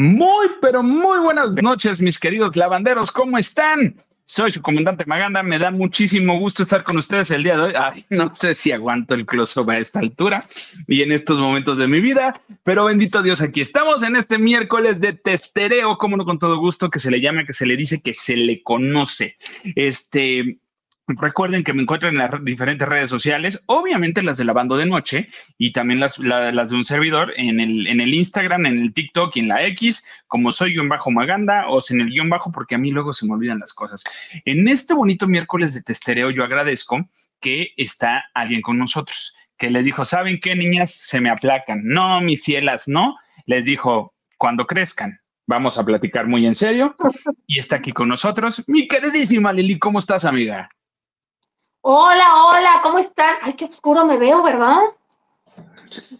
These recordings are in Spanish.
Muy, pero muy buenas noches, mis queridos lavanderos. ¿Cómo están? Soy su comandante Maganda. Me da muchísimo gusto estar con ustedes el día de hoy. Ay, no sé si aguanto el close-up a esta altura y en estos momentos de mi vida, pero bendito Dios, aquí estamos en este miércoles de testereo, como no con todo gusto, que se le llama, que se le dice, que se le conoce. Este, Recuerden que me encuentran en las diferentes redes sociales, obviamente las de la banda de noche y también las, las de un servidor en el, en el Instagram, en el TikTok y en la X, como soy guion bajo Maganda o en el guion bajo porque a mí luego se me olvidan las cosas. En este bonito miércoles de testereo yo agradezco que está alguien con nosotros, que le dijo, ¿saben qué niñas? Se me aplacan. No, mis cielas, no. Les dijo, cuando crezcan, vamos a platicar muy en serio. Y está aquí con nosotros mi queridísima Lili, ¿cómo estás, amiga? Hola, hola, ¿cómo están? Ay, qué oscuro me veo, ¿verdad?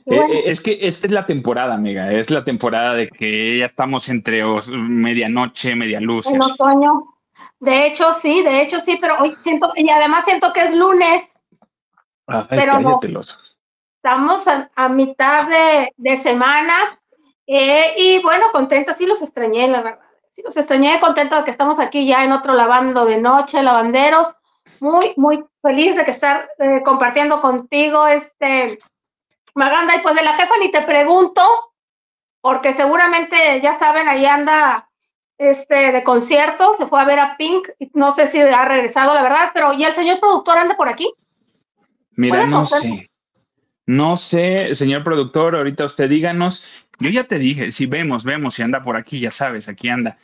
Eh, eh, es que esta es la temporada, amiga. Es la temporada de que ya estamos entre medianoche, media luz. En otoño. De hecho, sí, de hecho, sí, pero hoy siento, y además siento que es lunes. pero no. Estamos a, mitad de, semana. Eh, y bueno, contenta, sí los extrañé, la verdad. Sí los extrañé, contento de que estamos aquí ya en otro lavando de noche, lavanderos muy, muy feliz de que estar eh, compartiendo contigo, este, Maganda, y pues de la jefa ni te pregunto, porque seguramente ya saben, ahí anda este, de concierto, se fue a ver a Pink, no sé si ha regresado, la verdad, pero ¿y el señor productor anda por aquí? Mira, no sé. No sé, señor productor, ahorita usted díganos. Yo ya te dije, si vemos, vemos, si anda por aquí, ya sabes, aquí anda.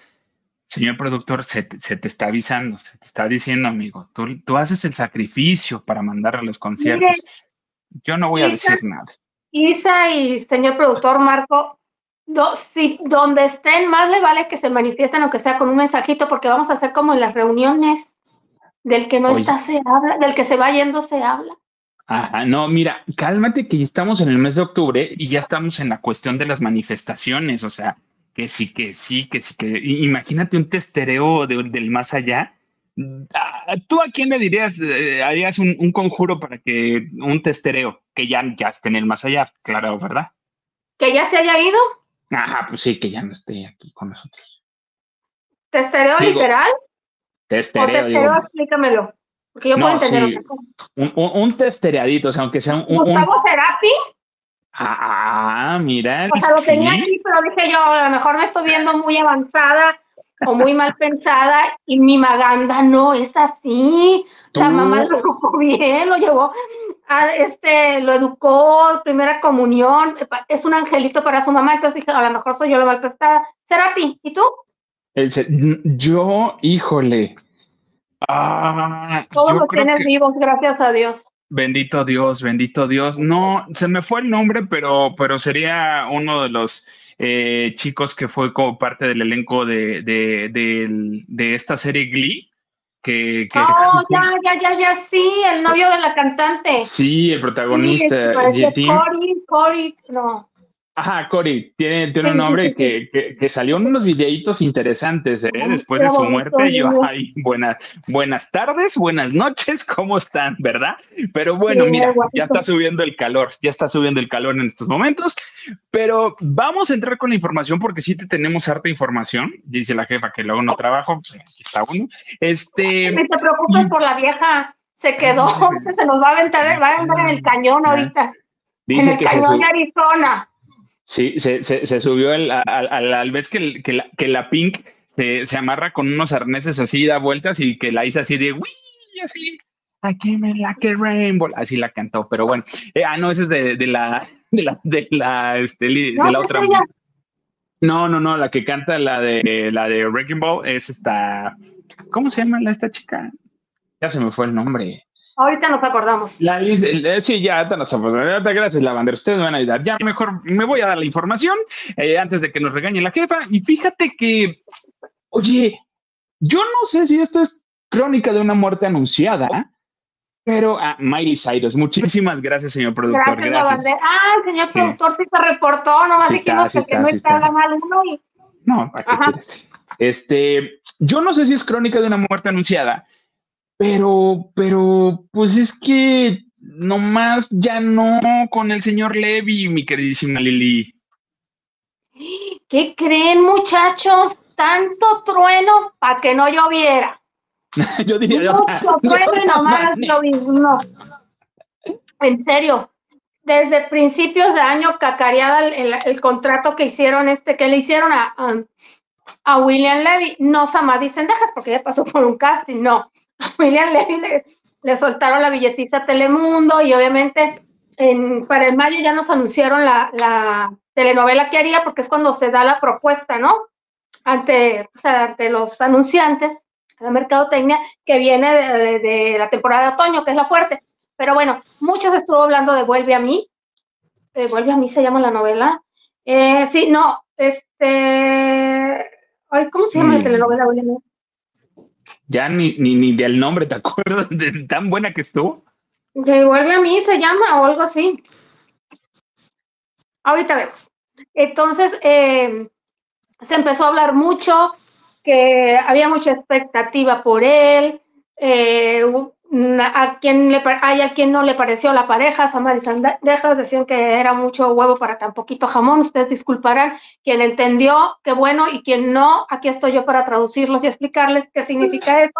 Señor productor, se te, está avisando, se te está diciendo, amigo, tú, tú haces el sacrificio para mandar a los conciertos. Yo no voy a decir nada. Isa y señor productor Marco, si donde estén, más le vale que se manifiesten, aunque sea con un mensajito, porque vamos a hacer como en las reuniones, del que no está se habla, del que se va yendo se habla. Ajá, no, mira, cálmate que ya estamos en el mes de octubre y ya estamos en la cuestión de las manifestaciones, o sea, que sí, que sí, que sí, que imagínate un testereo del más allá. Ah, ¿Tú a quién le dirías, eh, harías un, conjuro para que un testereo, que ya, ya esté en el más allá, claro, ¿verdad? ¿Que ya se haya ido? Ajá, pues sí, que ya no esté aquí con nosotros. ¿Testereo literal? Testereo. ¿O testereo, explícamelo. Porque yo puedo entender. Un, un, un, testereadito, o sea, aunque sea un. ¿Gustavo Cerati? Ah, mira. O sea, lo tenía aquí, pero dije yo, a lo mejor me estoy viendo muy avanzada o muy mal pensada y mi Maganda no es así. La mamá lo educó bien, lo llevó, a, este, lo educó, primera comunión, es un angelito para su mamá, entonces dije, a lo mejor soy yo la mal pensada. ¿Será ti? ¿Y tú? yo, híjole. Ah, Todos los tienes vivos, gracias a Dios. Bendito Dios, bendito Dios. No, se me fue el nombre, pero, pero sería uno de los eh, chicos que fue como parte del elenco de, de, esta serie Glee. Que, oh, ya, ya, ya, ya, sí, el novio de la cantante. Sí, el protagonista. Sí, Cory, no. Ajá, Cory, tiene, tiene un nombre que, que, salió en unos videitos interesantes ¿eh? después de su muerte. Yo, ay, buenas, buenas tardes, buenas noches, ¿cómo están? ¿Verdad? Pero bueno, mira, ya está subiendo el calor, ya está subiendo el calor en estos momentos. Pero vamos a entrar con la información porque sí te tenemos harta información. Dice la jefa que luego no trabajo, pues aquí está uno. Este. No te preocupes por la vieja, se quedó, se nos va a aventar, va a aventar en el cañón ahorita. Dice en el cañón de Arizona. Sí, se, se, se subió al, al, al, vez que, que, la, que la Pink se, se, amarra con unos arneses así, da vueltas y que la hizo así de ¡Uy! Así, aquí me la que Rainbow, así la cantó, pero bueno, eh, ah, no, ese es de, de, la, de la, de la, este, de la otra. No, no, no, la que canta la de la de Wrecking Ball es esta, ¿cómo se llama esta chica? Ya se me fue el nombre. Ahorita nos acordamos. La, sí, ya, nos acordamos. Gracias, Lavander. Ustedes me van a ayudar. Ya mejor me voy a dar la información eh, antes de que nos regañe la jefa. Y fíjate que, oye, yo no sé si esto es crónica de una muerte anunciada, pero ah, Miley Cyrus. Muchísimas gracias, señor productor. Gracias, gracias. Ah, el señor productor sí se reportó. No más sí dijimos que no está mal uno. Y... No, ¿para qué Este, yo no sé si es crónica de una muerte anunciada, pero, pero, pues es que nomás ya no con el señor Levy, mi queridísima Lili. ¿Qué creen, muchachos? Tanto trueno para que no lloviera. yo diría Mucho trueno y nomás no. En serio, desde principios de año cacareada el, contrato que hicieron este, que le hicieron a, a, William Levy. No Samad dicen, deja porque ya pasó por un casting, no. A William Levy le, soltaron la billetiza a Telemundo y obviamente en, para el mayo ya nos anunciaron la, telenovela que haría porque es cuando se da la propuesta, ¿no? Ante, ante los anunciantes, la mercadotecnia, que viene de, de la temporada de otoño, que es la fuerte. Pero bueno, muchos estuvo hablando de Vuelve a mí. Eh, Vuelve a mí se llama la novela. Eh, sí, no, este. Ay, ¿Cómo se llama la mm. telenovela? Vuelve a mí? Ya ni, ni, ni del nombre te acuerdas de tan buena que estuvo. De Vuelve a mí se llama o algo así. Ahorita vemos. Entonces, eh, se empezó a hablar mucho, que había mucha expectativa por él, eh, a quien le hay a quien no le pareció la pareja, Samar y Sandejas decían que era mucho huevo para tan poquito jamón, ustedes disculparán, quien entendió, qué bueno, y quien no, aquí estoy yo para traducirlos y explicarles qué significa eso.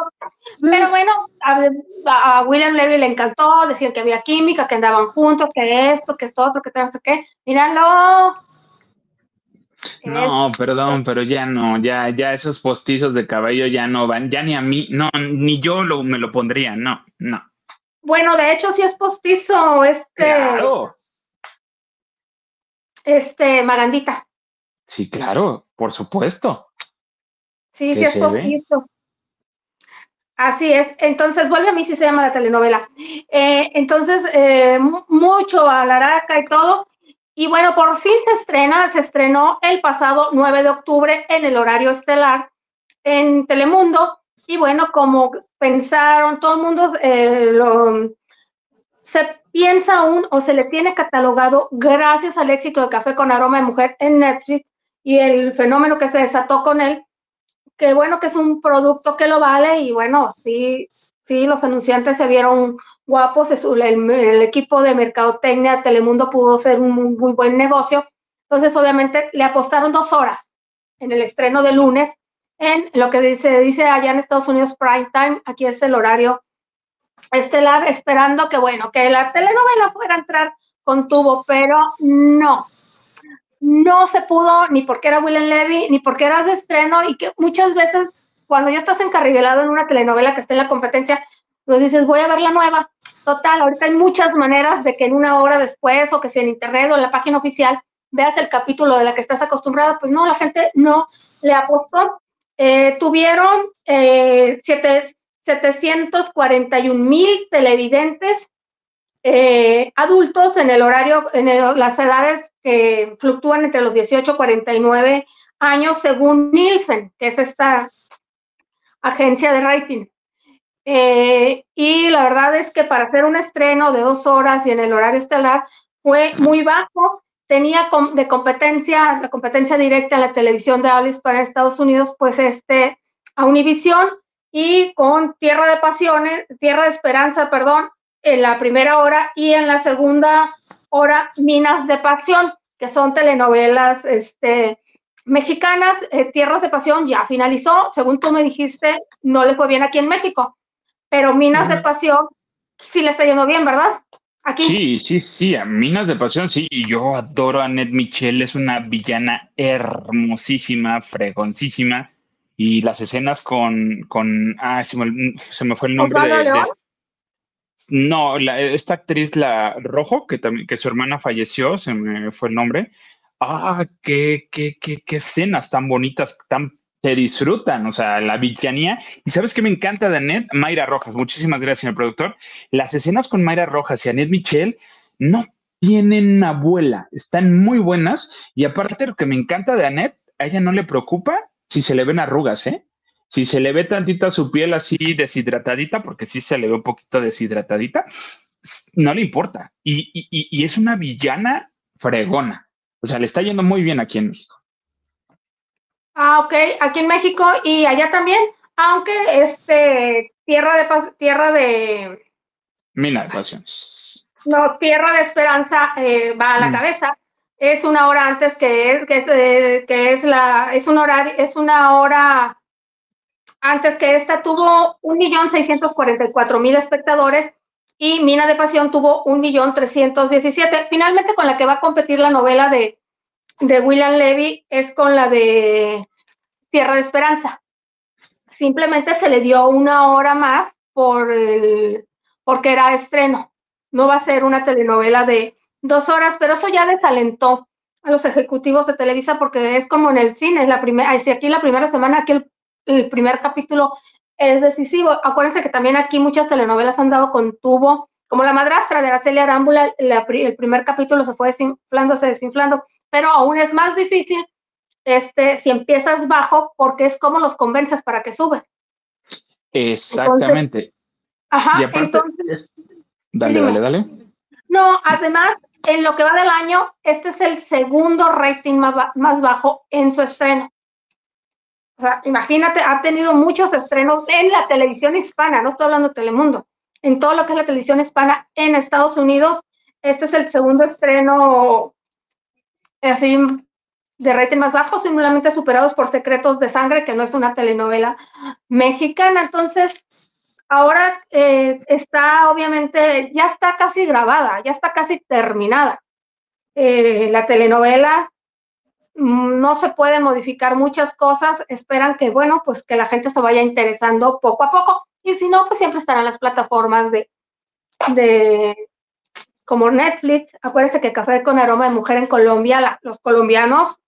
Pero bueno, a, William Levy le encantó, decían que había química, que andaban juntos, que esto, que esto otro, que tal, qué, míralo, no, perdón, pero ya no, ya, ya esos postizos de cabello ya no van, ya ni a mí, no, ni yo lo, me lo pondría, no, no. Bueno, de hecho, si es postizo, este. Claro. Este, Magandita. Sí, claro, por supuesto. Sí, sí es postizo. Así es. Entonces, vuelve a mí si se llama la telenovela. Eh, entonces, eh, mucho a la araca y todo. Y bueno, por fin se estrena, se estrenó el pasado 9 de octubre en el horario estelar en Telemundo. Y bueno, como pensaron, todo el mundo eh, se piensa aún o se le tiene catalogado gracias al éxito de Café con Aroma de Mujer en Netflix y el fenómeno que se desató con él, que bueno, que es un producto que lo vale y bueno, sí, sí, los anunciantes se vieron guapos, el, el, equipo de mercadotecnia Telemundo pudo ser un muy, buen negocio. Entonces, obviamente, le apostaron dos horas en el estreno de lunes en lo que dice, dice allá en Estados Unidos prime time, aquí es el horario estelar, esperando que, bueno, que la telenovela fuera a entrar con tubo, pero no. No se pudo ni porque era William Levy, ni porque era de estreno y que muchas veces cuando ya estás encarrilado en una telenovela que esté en la competencia, pues dices, voy a ver la nueva. Total, ahorita hay muchas maneras de que en una hora después o que sea en internet o en la página oficial veas el capítulo de la que estás acostumbrada. Pues no, la gente no le apostó. Eh, tuvieron eh, 741 mil televidentes eh, adultos en el horario, en las edades que fluctúan entre los 18 y 49 años, según Nielsen, que es esta agencia de rating. Eh, y la verdad es que para hacer un estreno de dos horas y en el horario estelar fue muy bajo. Tenía de competencia, la competencia directa en la televisión de habla para Estados Unidos, pues este, a Univisión y con Tierra de Pasiones, Tierra de Esperanza, perdón, en la primera hora y en la segunda hora Minas de Pasión, que son telenovelas este, mexicanas. Eh, Tierras de Pasión ya finalizó, según tú me dijiste, no le fue bien aquí en México pero Minas de Pasión sí le está yendo bien, ¿verdad? Aquí. Sí, sí, sí, a Minas de Pasión sí, y yo adoro a Ned Michelle, es una villana hermosísima, fregoncísima, y las escenas con, con ah, se me, fue el nombre de, no, esta actriz, la Rojo, que también, que su hermana falleció, se me fue el nombre. Ah, qué, qué, qué, qué escenas tan bonitas, tan se disfrutan, o sea, la villanía. Y sabes qué me encanta de Annette? Mayra Rojas. Muchísimas gracias, señor productor. Las escenas con Mayra Rojas y Annette Michel no tienen abuela, están muy buenas. Y aparte, lo que me encanta de Annette, a ella no le preocupa si se le ven arrugas, ¿eh? Si se le ve tantita su piel así deshidratadita, porque sí se le ve un poquito deshidratadita, no le importa. Y, y es una villana fregona. O sea, le está yendo muy bien aquí en México. Ah, ok, aquí en México y allá también, aunque este tierra de tierra de Mina de Pasiones. No, Tierra de Esperanza eh, va a la mm. cabeza. es una hora antes que es, que es, eh, que es la, es un horario, es una hora antes que esta tuvo 1.644.000 espectadores y Mina de Pasión tuvo 1.317.000. Finalmente con la que va a competir la novela de, de William Levy es con la de Tierra de Esperanza. Simplemente se le dio una hora más por porque era estreno. No va a ser una telenovela de dos horas, pero eso ya desalentó a los ejecutivos de Televisa porque es como en el cine, la primera, aquí la primera semana, aquí el, primer capítulo es decisivo. Acuérdense que también aquí muchas telenovelas han dado con tubo, como La madrastra de Araceli Arámbula, el primer capítulo se fue desinflando, se desinflando, pero aún es más difícil este, si empiezas bajo porque es como los convences para que subes. Exactamente. ajá, entonces, dale, dale, dale. No, además, en lo que va del año, este es el segundo rating más, más bajo en su estreno. O sea, imagínate, ha tenido muchos estrenos en la televisión hispana, no estoy hablando de Telemundo, en todo lo que es la televisión hispana en Estados Unidos, este es el segundo estreno así de rating más bajo, simplemente superados por Secretos de Sangre, que no es una telenovela mexicana. Entonces, ahora eh, está obviamente, ya está casi grabada, ya está casi terminada. Eh, la telenovela mm, no se pueden modificar muchas cosas, esperan que, bueno, pues que la gente se vaya interesando poco a poco. Y si no, pues siempre estarán las plataformas de, de como Netflix. Acuérdense que Café con Aroma de Mujer en Colombia, los colombianos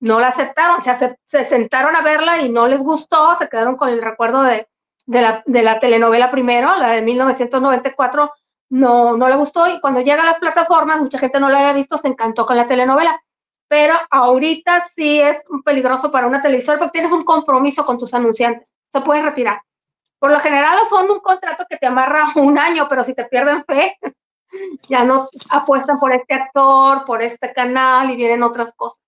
no la aceptaron, o sea, se, sentaron a verla y no les gustó, se quedaron con el recuerdo de, la, de la telenovela primero, la de 1994, no, no le gustó y cuando llega a las plataformas, mucha gente no la había visto, se encantó con la telenovela. Pero ahorita sí es peligroso para una televisora porque tienes un compromiso con tus anunciantes, se pueden retirar. Por lo general son un contrato que te amarra un año, pero si te pierden fe, ya no apuestan por este actor, por este canal y vienen otras cosas.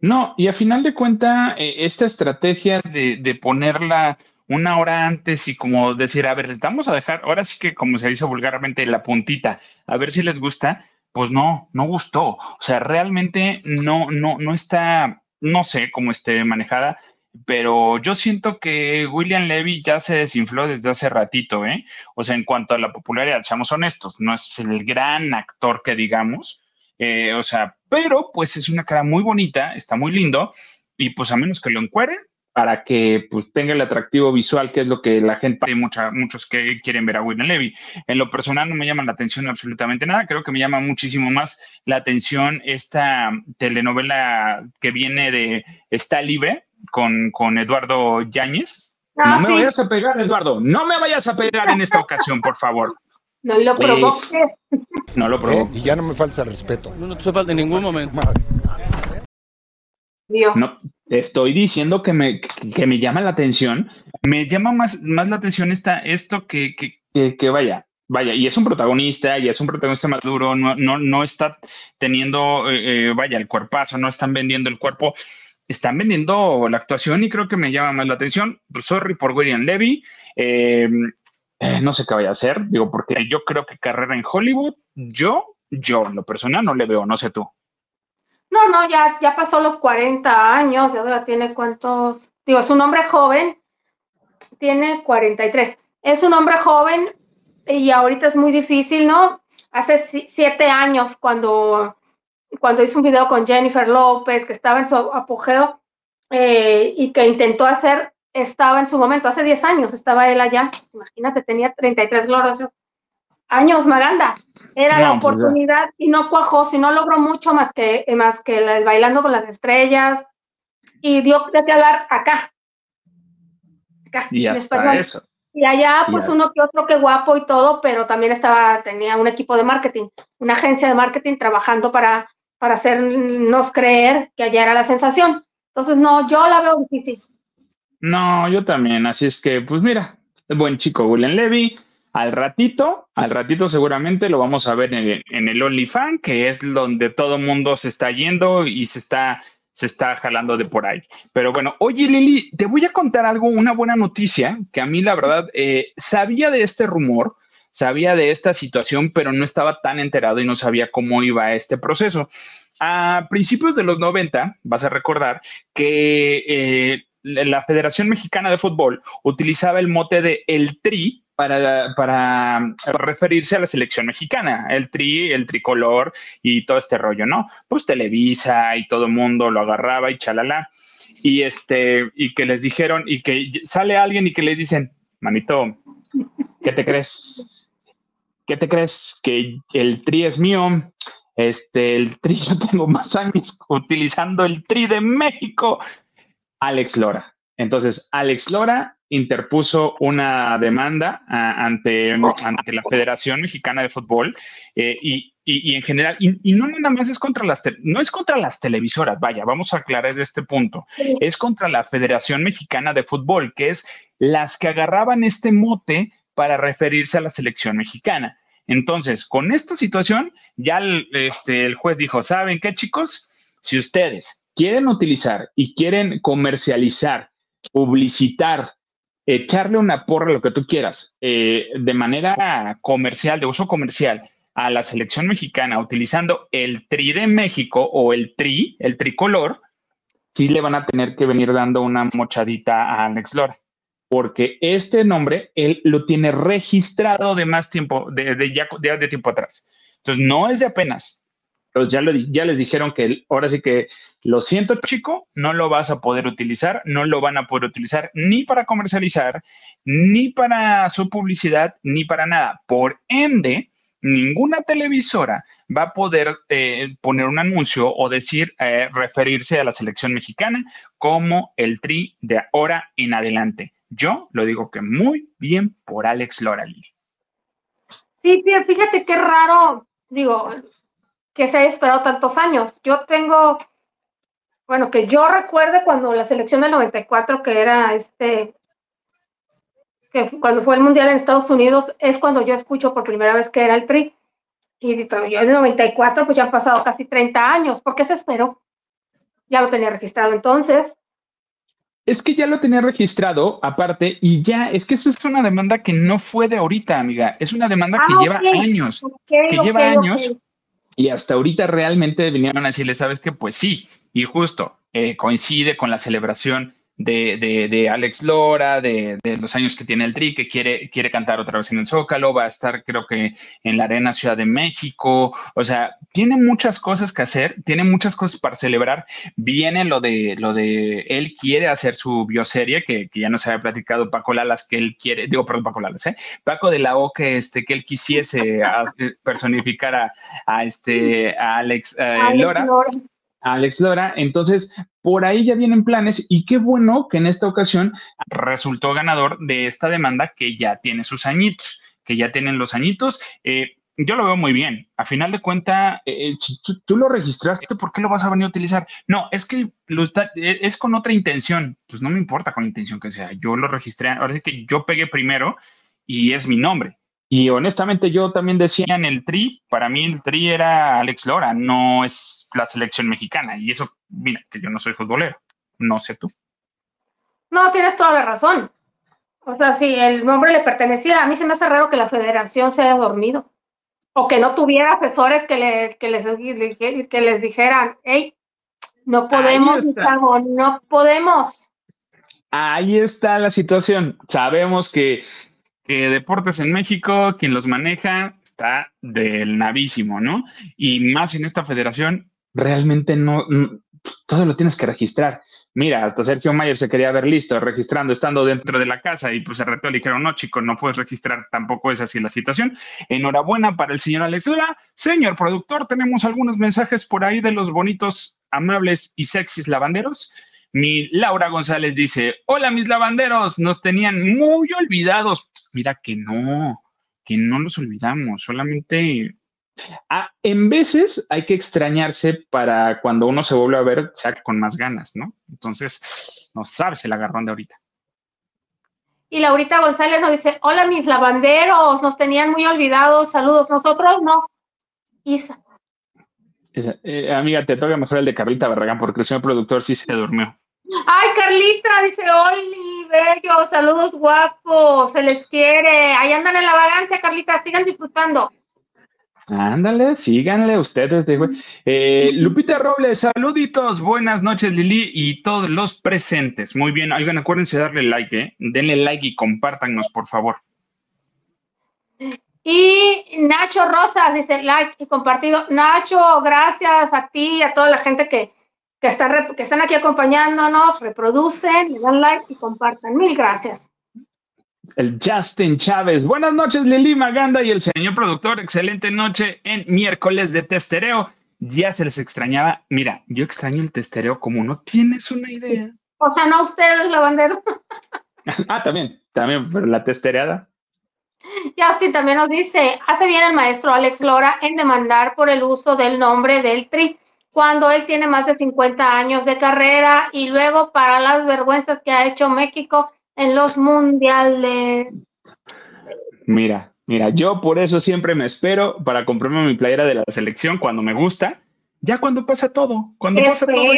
No, y a final de cuenta, eh, esta estrategia de, ponerla una hora antes y como decir, a ver, les vamos a dejar, ahora sí que como se dice vulgarmente, la puntita, a ver si les gusta, pues no, no gustó. O sea, realmente no, no, no está, no sé cómo esté manejada, pero yo siento que William Levy ya se desinfló desde hace ratito, ¿eh? O sea, en cuanto a la popularidad, seamos honestos, no es el gran actor que digamos, eh, o sea, pero pues es una cara muy bonita, está muy lindo y pues a menos que lo encueren para que pues tenga el atractivo visual, que es lo que la gente, hay muchos que quieren ver a William Levy. En lo personal no me llama la atención absolutamente nada, creo que me llama muchísimo más la atención esta telenovela que viene de Está Libre con, con Eduardo Yáñez. Ah, no me vayas a pegar, Eduardo, no me vayas a pegar en esta ocasión, por favor. No lo provoques. no lo provoques. y ya no me falta respeto. No, no te falta en ningún momento. Dios. No, estoy diciendo que me, que, me llama la atención. Me llama más, más la atención esta, esto que, que, que, vaya, vaya, y es un protagonista, y es un protagonista maduro, no, no, no está teniendo, eh, eh, vaya, el cuerpazo, no están vendiendo el cuerpo, están vendiendo la actuación y creo que me llama más la atención. Sorry por William Levy. Eh, eh, no sé qué vaya a hacer, digo, porque yo creo que carrera en Hollywood, yo, yo en lo personal no le veo, no sé tú. No, no, ya, ya pasó los 40 años, ya tiene cuántos, digo, es un hombre joven, tiene 43, es un hombre joven y ahorita es muy difícil, ¿no? Hace siete años cuando, cuando hizo un video con Jennifer López, que estaba en su apogeo eh, y que intentó hacer estaba en su momento, hace 10 años estaba él allá, imagínate, tenía 33 gloriosos años, Maganda. Era la pues oportunidad y no cuajó, si no logró mucho más que, más que el bailando con las estrellas y dio de qué hablar acá. Acá, y en Eso. Y allá, pues uno que otro que guapo y todo, pero también estaba, tenía un equipo de marketing, una agencia de marketing trabajando para, para hacernos creer que allá era la sensación. Entonces, no, yo la veo difícil. No, yo también. Así es que, pues mira, buen chico William Levy. Al ratito, al ratito seguramente lo vamos a ver en, en el OnlyFans, que es donde todo mundo se está yendo y se está, se está jalando de por ahí. Pero bueno, oye Lili, te voy a contar algo, una buena noticia, que a mí la verdad eh, sabía de este rumor, sabía de esta situación, pero no estaba tan enterado y no sabía cómo iba este proceso. a principios de los 90, vas a recordar que eh, la Federación Mexicana de Fútbol utilizaba el mote de el tri para, referirse a la selección mexicana, el tri, el tricolor y todo este rollo, ¿no? Pues Televisa y todo el mundo lo agarraba y chalala. Y este, y que les dijeron, y que sale alguien y que le dicen, manito, ¿qué te crees? ¿Qué te crees? Que el tri es mío. Este, el tri, yo tengo más años utilizando el tri de México. Alex Lora. Entonces, Alex Lora interpuso una demanda ante, ante la Federación Mexicana de Fútbol eh, y, en general, y, no nada más es contra las, no es contra las televisoras, vaya, vamos a aclarar este punto, es contra la Federación Mexicana de Fútbol, que es las que agarraban este mote para referirse a la selección mexicana. Entonces, con esta situación, ya el, este, el juez dijo, ¿saben qué, chicos? Si ustedes quieren utilizar y quieren comercializar, publicitar, echarle una porra, lo que tú quieras, eh, de manera comercial, de uso comercial, a la selección mexicana utilizando el tri de México o el tri, el tricolor, sí le van a tener que venir dando una mochadita a Alex Lora porque este nombre él lo tiene registrado de más tiempo, de, ya, de, tiempo atrás. Entonces, no es de apenas. Entonces, ya, ya les dijeron que ahora sí que lo siento, chico, no lo vas a poder utilizar, no lo van a poder utilizar ni para comercializar, ni para su publicidad, ni para nada. Por ende, ninguna televisora va a poder eh, poner un anuncio o decir, eh, referirse a la selección mexicana como el tri de ahora en adelante. Yo lo digo que muy bien por Alex Loralí. Sí, fíjate qué raro, digo, que se haya esperado tantos años. Yo tengo, bueno, que yo recuerde cuando la selección del 94, que era este, que cuando fue el Mundial en Estados Unidos, es cuando yo escucho por primera vez que era el TRI. Y yo en 94, pues ya han pasado casi 30 años. ¿Por qué se esperó? Ya lo tenía registrado entonces. Es que ya lo tenía registrado aparte y ya, es que esa es una demanda que no fue de ahorita, amiga, es una demanda que ah, lleva años, que lleva años y hasta ahorita realmente vinieron a decirle, sabes que pues sí, y justo eh, coincide con la celebración de, de, Alex Lora, de, de, los años que tiene el Tri, que quiere, quiere cantar otra vez en el Zócalo, va a estar creo que en la Arena Ciudad de México, o sea, tiene muchas cosas que hacer, tiene muchas cosas para celebrar, viene lo de, lo de, él quiere hacer su bioserie, que, que ya nos había platicado Paco Lalas, que él quiere, digo, perdón, Paco Lalas, ¿eh? Paco de la O, que, este, que él quisiese personificar a, a, este, a Alex, eh, Lora. Alex Lora. Entonces, por ahí ya vienen planes y qué bueno que en esta ocasión resultó ganador de esta demanda que ya tiene sus añitos, que ya tienen los añitos. Eh, yo lo veo muy bien. A final de cuenta, eh, si tú, lo registraste, ¿por qué lo vas a venir a utilizar? No, es que lo eh, es con otra intención. Pues no me importa con la intención que sea. Yo lo registré, ahora sí que yo pegué primero y es mi nombre. Y honestamente yo también decía en el tri, para mí el tri era Alex Lora, no es la selección mexicana. Y eso, mira, que yo no soy futbolero, no sé tú. No, tienes toda la razón. O sea, si el nombre le pertenecía, a mí se me hace raro que la federación se haya dormido. O que no tuviera asesores que, les, que les dijeran, hey, no podemos, no podemos. Ahí está la situación. Sabemos que deportes en México, quien los maneja está del navísimo, ¿no? Y más en esta federación, realmente no, todo lo tienes que registrar. Mira, hasta Sergio Mayer se quería ver listo, registrando, estando dentro de la casa y pues se retó, le dijeron, no, chico, no puedes registrar, tampoco es así la situación. Enhorabuena para el señor Alex Señor productor, tenemos algunos mensajes por ahí de los bonitos, amables y sexys lavanderos. Mi Laura González dice, hola mis lavanderos, nos tenían muy olvidados. Mira que no, que no los olvidamos, solamente... Ah, en veces hay que extrañarse para cuando uno se vuelve a ver, sea con más ganas, ¿no? Entonces, no sabes el agarrón de ahorita. Y Laurita González nos dice, hola mis lavanderos, nos tenían muy olvidados, saludos, nosotros no. Isa. Eh, amiga, te toca mejor el de Carlita Barragán porque el señor productor sí se durmió. Ay, Carlita, dice Oli, bello, saludos guapos, se les quiere. Ahí andan en la vagancia, Carlita, sigan disfrutando. Ándale, síganle ustedes. De, eh, Lupita Robles, saluditos, buenas noches Lili y todos los presentes. Muy bien, oigan, acuérdense de darle like, ¿eh? denle like y compártanos, por favor. Y Nacho Rosas dice like y compartido. Nacho, gracias a ti y a toda la gente que, que, está, que están aquí acompañándonos, reproducen, le dan like y compartan. Mil gracias el Justin Chávez. Buenas noches, Lili Maganda y el señor productor. Excelente noche en miércoles de testereo. Ya se les extrañaba. Mira, yo extraño el testereo como no tienes una idea. O sea, no ustedes, lavandero. ah, también, también, pero la testereada. Justin también nos dice, hace bien el maestro Alex Lora en demandar por el uso del nombre del tri cuando él tiene más de 50 años de carrera y luego para las vergüenzas que ha hecho México en los mundiales. Mira, mira, yo por eso siempre me espero para comprarme mi playera de la selección cuando me gusta. Ya cuando pasa todo, cuando pasa todo,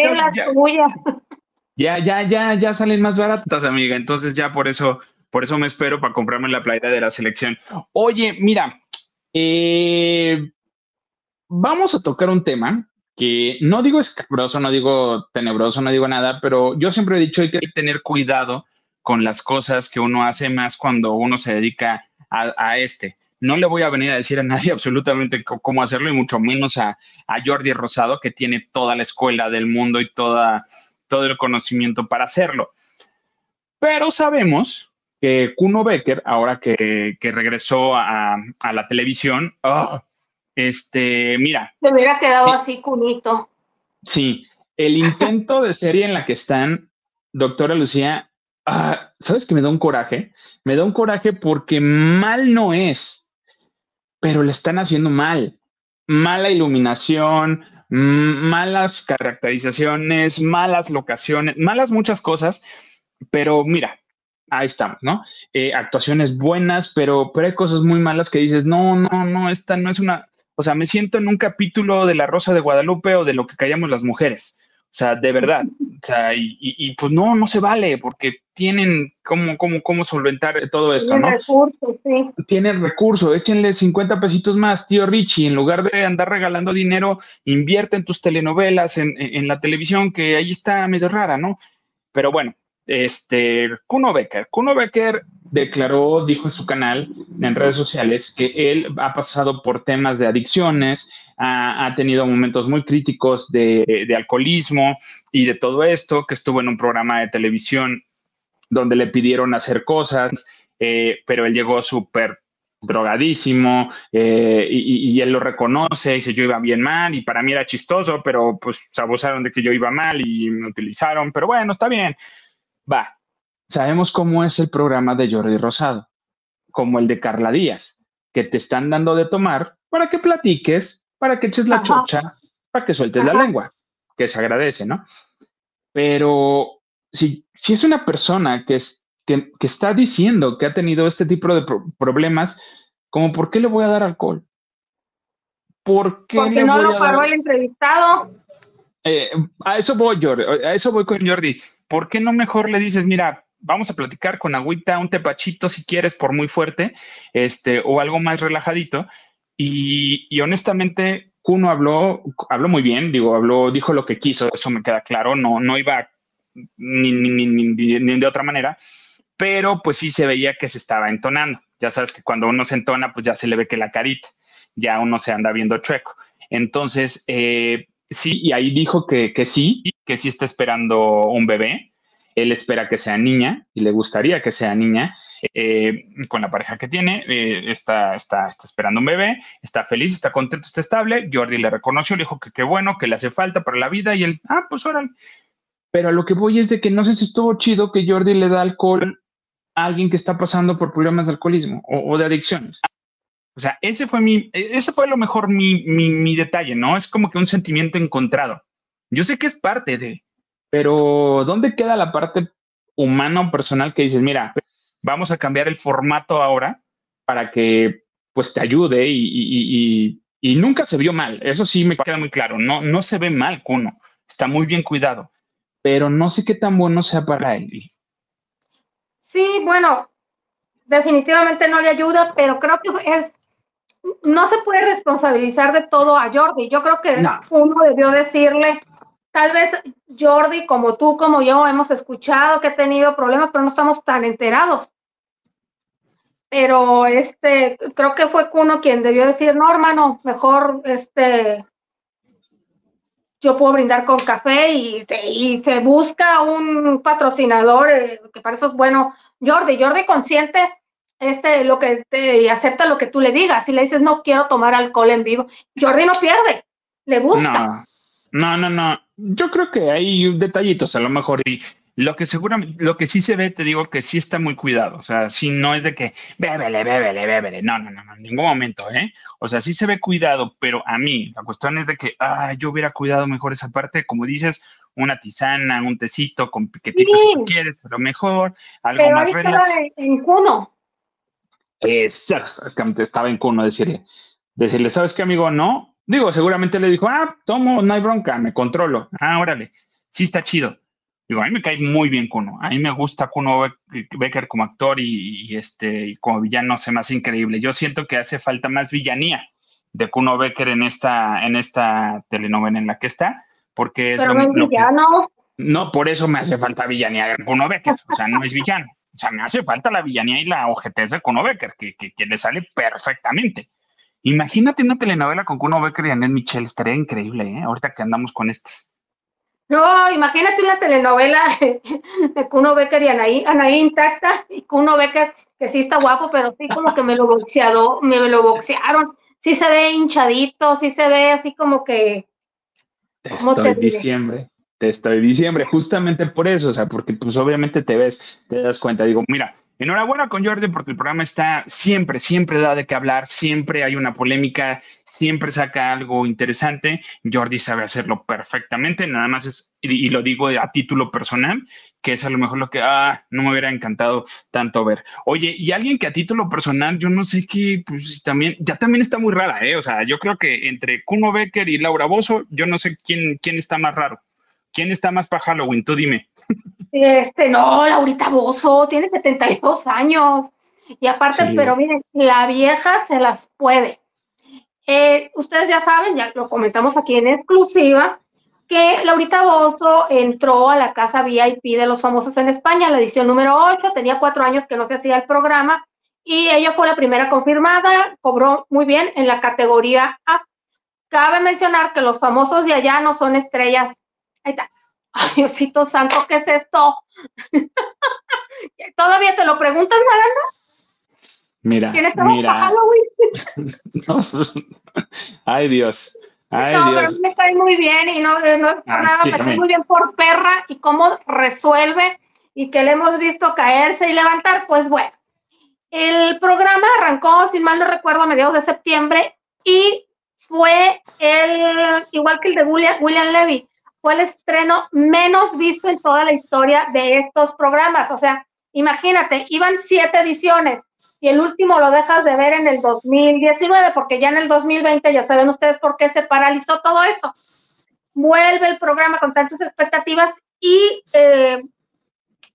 ya, ya, ya, ya, salen más baratas, amiga. Entonces ya por eso, por eso me espero para comprarme la playera de la selección. Oye, mira, eh, vamos a tocar un tema que no digo escabroso, no digo tenebroso, no digo nada, pero yo siempre he dicho hay que tener cuidado con las cosas que uno hace más cuando uno se dedica a, este. No le voy a venir a decir a nadie absolutamente cómo hacerlo y mucho menos a, Jordi Rosado, que tiene toda la escuela del mundo y toda, todo el conocimiento para hacerlo. Pero sabemos que Kuno Becker, ahora que, regresó a, la televisión, ah, este, mira. Se hubiera quedado así, Cunito. Sí, el intento de serie en la que están, doctora Lucía, Ah, ¿sabes que me da un coraje? Me da un coraje porque mal no es, pero le están haciendo mal. Mala iluminación, malas caracterizaciones, malas locaciones, malas muchas cosas, pero mira, ahí estamos, ¿no? Eh, actuaciones buenas, pero, pero hay cosas muy malas que dices, no, no, no, esta no es una, o sea, me siento en un capítulo de La Rosa de Guadalupe o de lo que callamos las mujeres. O sea, de verdad. O sea, y, pues no, no se vale porque tienen cómo, cómo, cómo solventar todo esto, Tienen recursos, sí. Tienen recursos, échenle 50 pesitos más, tío Richie, en lugar de andar regalando dinero, invierte en tus telenovelas, en, en la televisión, que ahí está medio rara, ¿no? Pero bueno, este, Kuno Becker. Kuno Becker declaró, dijo en su canal, en redes sociales, que él ha pasado por temas de adicciones, ha, tenido momentos muy críticos de, alcoholismo y de todo esto, que estuvo en un programa de televisión donde le pidieron hacer cosas, eh, pero él llegó súper drogadísimo eh, y, él lo reconoce y dice yo iba bien mal y para mí era chistoso, pero pues se abusaron de que yo iba mal y me utilizaron, pero bueno, está bien. Va, sabemos cómo es el programa de Jordi Rosado, como el de Carla Díaz, que te están dando de tomar para que platiques, para que eches la chocha, para que sueltes la lengua, que se agradece, ¿no? Pero si, si es una persona que, es, que, está diciendo que ha tenido este tipo de problemas, como ¿por qué le voy a dar alcohol? ¿Por qué Porque no lo paró el entrevistado. Eh, a eso voy, Jordi, a eso voy con Jordi. ¿Por qué no mejor le dices, mira, vamos a platicar con agüita, un tepachito si quieres, por muy fuerte, este, o algo más relajadito? Y, honestamente, Kuno habló, habló muy bien, digo, habló, dijo lo que quiso, eso me queda claro, no, no iba ni, ni, ni, de otra manera, pero pues sí se veía que se estaba entonando. Ya sabes que cuando uno se entona, pues ya se le ve que la carita, ya uno se anda viendo chueco. Entonces, eh, Sí, y ahí dijo que, sí, que sí está esperando un bebé. Él espera que sea niña y le gustaría que sea niña. Eh, con la pareja que tiene, eh, está, está, está, esperando un bebé, está feliz, está contento, está estable. Jordi le reconoció, le dijo que qué bueno, que le hace falta para la vida y él, ah, pues órale. Pero a lo que voy es de que no sé si estuvo chido que Jordi le da alcohol a alguien que está pasando por problemas de alcoholismo o de adicciones. O sea, ese fue mi, ese fue lo mejor mi, mi, detalle, ¿no? Es como que un sentimiento encontrado. Yo sé que es parte de, pero ¿dónde queda la parte humana o personal que dices, mira, vamos a cambiar el formato ahora para que pues te ayude y, y, nunca se vio mal. Eso sí me queda muy claro. No, no se ve mal, Kuno. Está muy bien cuidado, pero no sé qué tan bueno sea para él. Sí, bueno, definitivamente no le ayuda, pero creo que es no se puede responsabilizar de todo a Jordi. Yo creo que uno debió decirle, tal vez Jordi, como tú, como yo, hemos escuchado que ha tenido problemas, pero no estamos tan enterados. Pero este, creo que fue Cuno quien debió decir, no, hermano, mejor este, yo puedo brindar con café y, y se busca un patrocinador, eh, que para eso es bueno. Jordi, Jordi consciente este, lo que te acepta lo que tú le digas. Si le dices no quiero tomar alcohol en vivo, Jordi no pierde, le gusta. No, no, no, Yo creo que hay detallitos a lo mejor y lo que seguramente, lo que sí se ve, te digo que sí está muy cuidado. O sea, sí no es de que bébele, bébele, bébele. No, no, no, no, en ningún momento, ¿eh? O sea, sí se ve cuidado, pero a mí la cuestión es de que, ah, yo hubiera cuidado mejor esa parte, como dices, una tisana, un tecito con piquetitos si tú quieres, a lo mejor, algo más relax. En Cuno. Exactamente, estaba en cuno decirle, decirle, ¿sabes qué, amigo? No. Digo, seguramente le dijo, ah, tomo, no hay bronca, me controlo. Ah, órale, sí está chido. Digo, a mí me cae muy bien Kuno. A mí me gusta Kuno Becker como actor y, este, como villano se me hace increíble. Yo siento que hace falta más villanía de Kuno Becker en esta, en esta telenovela en la que está, porque es lo, villano. no, por eso me hace falta villanía de Kuno Becker. O sea, no es villano. O sea, me hace falta la villanía y la ojetez de Kuno Becker, que, que, le sale perfectamente. Imagínate una telenovela con Kuno Becker y Annette Michelle, estaría increíble, ¿eh? Ahorita que andamos con estas. No, imagínate una telenovela de Kuno Becker y Anaí, Anaí intacta y Kuno Becker, que sí está guapo, pero sí como que me lo boxeado, me lo boxearon. Sí se ve hinchadito, sí se ve así como que. Estoy diciembre estoy diciembre, justamente por eso, o sea, porque pues obviamente te ves, te das cuenta, digo, mira, enhorabuena con Jordi porque el programa está siempre, siempre da de qué hablar, siempre hay una polémica, siempre saca algo interesante, Jordi sabe hacerlo perfectamente, nada más es, y, lo digo a título personal, que es a lo mejor lo que, ah, no me hubiera encantado tanto ver. Oye, y alguien que a título personal, yo no sé qué, pues también, ya también está muy rara, ¿eh? O sea, yo creo que entre Kuno Becker y Laura Bozo, yo no sé quién, quién está más raro. ¿Quién está más para Halloween? Tú dime. Este, no, Laurita Bozo, tiene 72 años. Y aparte, pero miren, la vieja se las puede. Eh, ustedes ya saben, ya lo comentamos aquí en exclusiva, que Laurita Bozo entró a la casa VIP de los famosos en España, la edición número 8, tenía cuatro años que no se hacía el programa y ella fue la primera confirmada, cobró muy bien en la categoría A. Cabe mencionar que los famosos de allá no son estrellas Ahí está. Ay, Diosito Santo, ¿qué es esto? ¿Todavía te lo preguntas, Maranda? Mira, ¿Quién mira. Halloween? no, pues, ay, Dios. Ay, no, Dios. pero me cae muy bien y no, no es por ah, nada, me cae muy bien por perra y cómo resuelve y que le hemos visto caerse y levantar, pues bueno. El programa arrancó, sin mal no recuerdo, a mediados de septiembre y fue el, igual que el de William, William Levy, fue el estreno menos visto en toda la historia de estos programas. O sea, imagínate, iban siete ediciones y el último lo dejas de ver en el 2019, porque ya en el 2020 ya saben ustedes por qué se paralizó todo eso. Vuelve el programa con tantas expectativas y eh,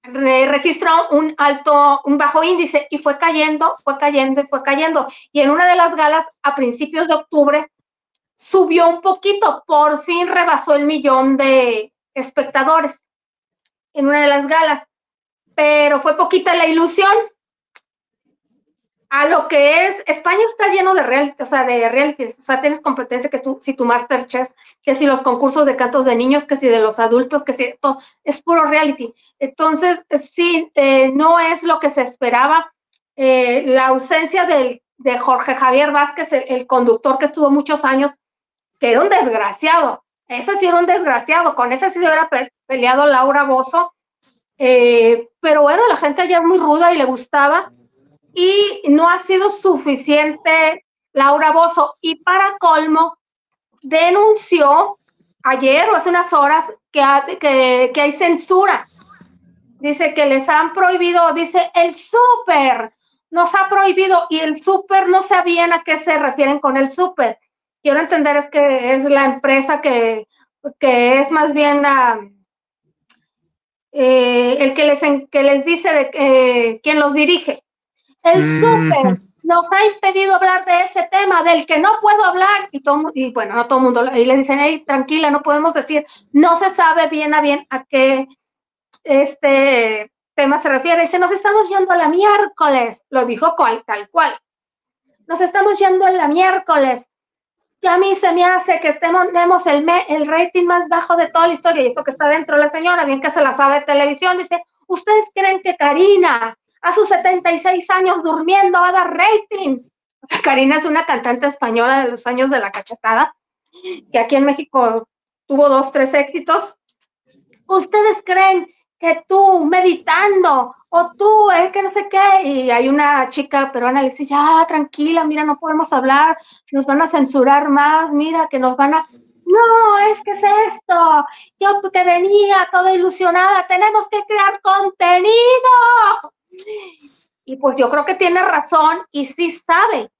registró un alto, un bajo índice y fue cayendo, fue cayendo y fue cayendo. Y en una de las galas a principios de octubre subió un poquito, por fin rebasó el millón de espectadores en una de las galas, pero fue poquita la ilusión. A lo que es, España está lleno de reality, o sea, de reality, o sea, tienes competencia que si tu Masterchef, que si los concursos de cantos de niños, que si de los adultos, que si todo, es puro reality. Entonces, sí, eh, no es lo que se esperaba. Eh, la ausencia de Jorge Javier Vázquez, el, conductor que estuvo muchos años que era un desgraciado. Ese sí era un desgraciado, con ese sí se hubiera peleado Laura Bozo. Eh, pero bueno, la gente allá es muy ruda y le gustaba. Y no ha sido suficiente Laura Bozo. Y para colmo, denunció ayer o hace unas horas que, que, que hay censura. Dice que les han prohibido, dice, el súper nos ha prohibido y el súper no sabían a qué se refieren con el súper quiero entender es que es la empresa que, es más bien eh, el que les, que les dice de, eh, quién los dirige. El súper nos ha impedido hablar de ese tema del que no puedo hablar y todo y bueno no todo el mundo y le dicen hey tranquila no podemos decir no se sabe bien a bien a qué este tema se refiere. Dice nos estamos yendo a la miércoles lo dijo cual, tal cual. Nos estamos yendo a la miércoles ya a mí se me hace que tenemos el, el rating más bajo de toda la historia y esto que está dentro la señora bien que se la sabe de televisión dice ustedes creen que Karina a sus 76 años durmiendo va a dar rating. O sea, Karina es una cantante española de los años de la cachetada, que aquí en México tuvo dos, tres éxitos. ¿Ustedes creen que tú meditando o tú es que no sé qué? Y hay una chica peruana le dice, ya, tranquila, mira, no podemos hablar, nos van a censurar más, mira, que nos van a... No, es que es esto. Yo que venía toda ilusionada, tenemos que crear contenido. Y pues yo creo que tiene razón y sí sabe,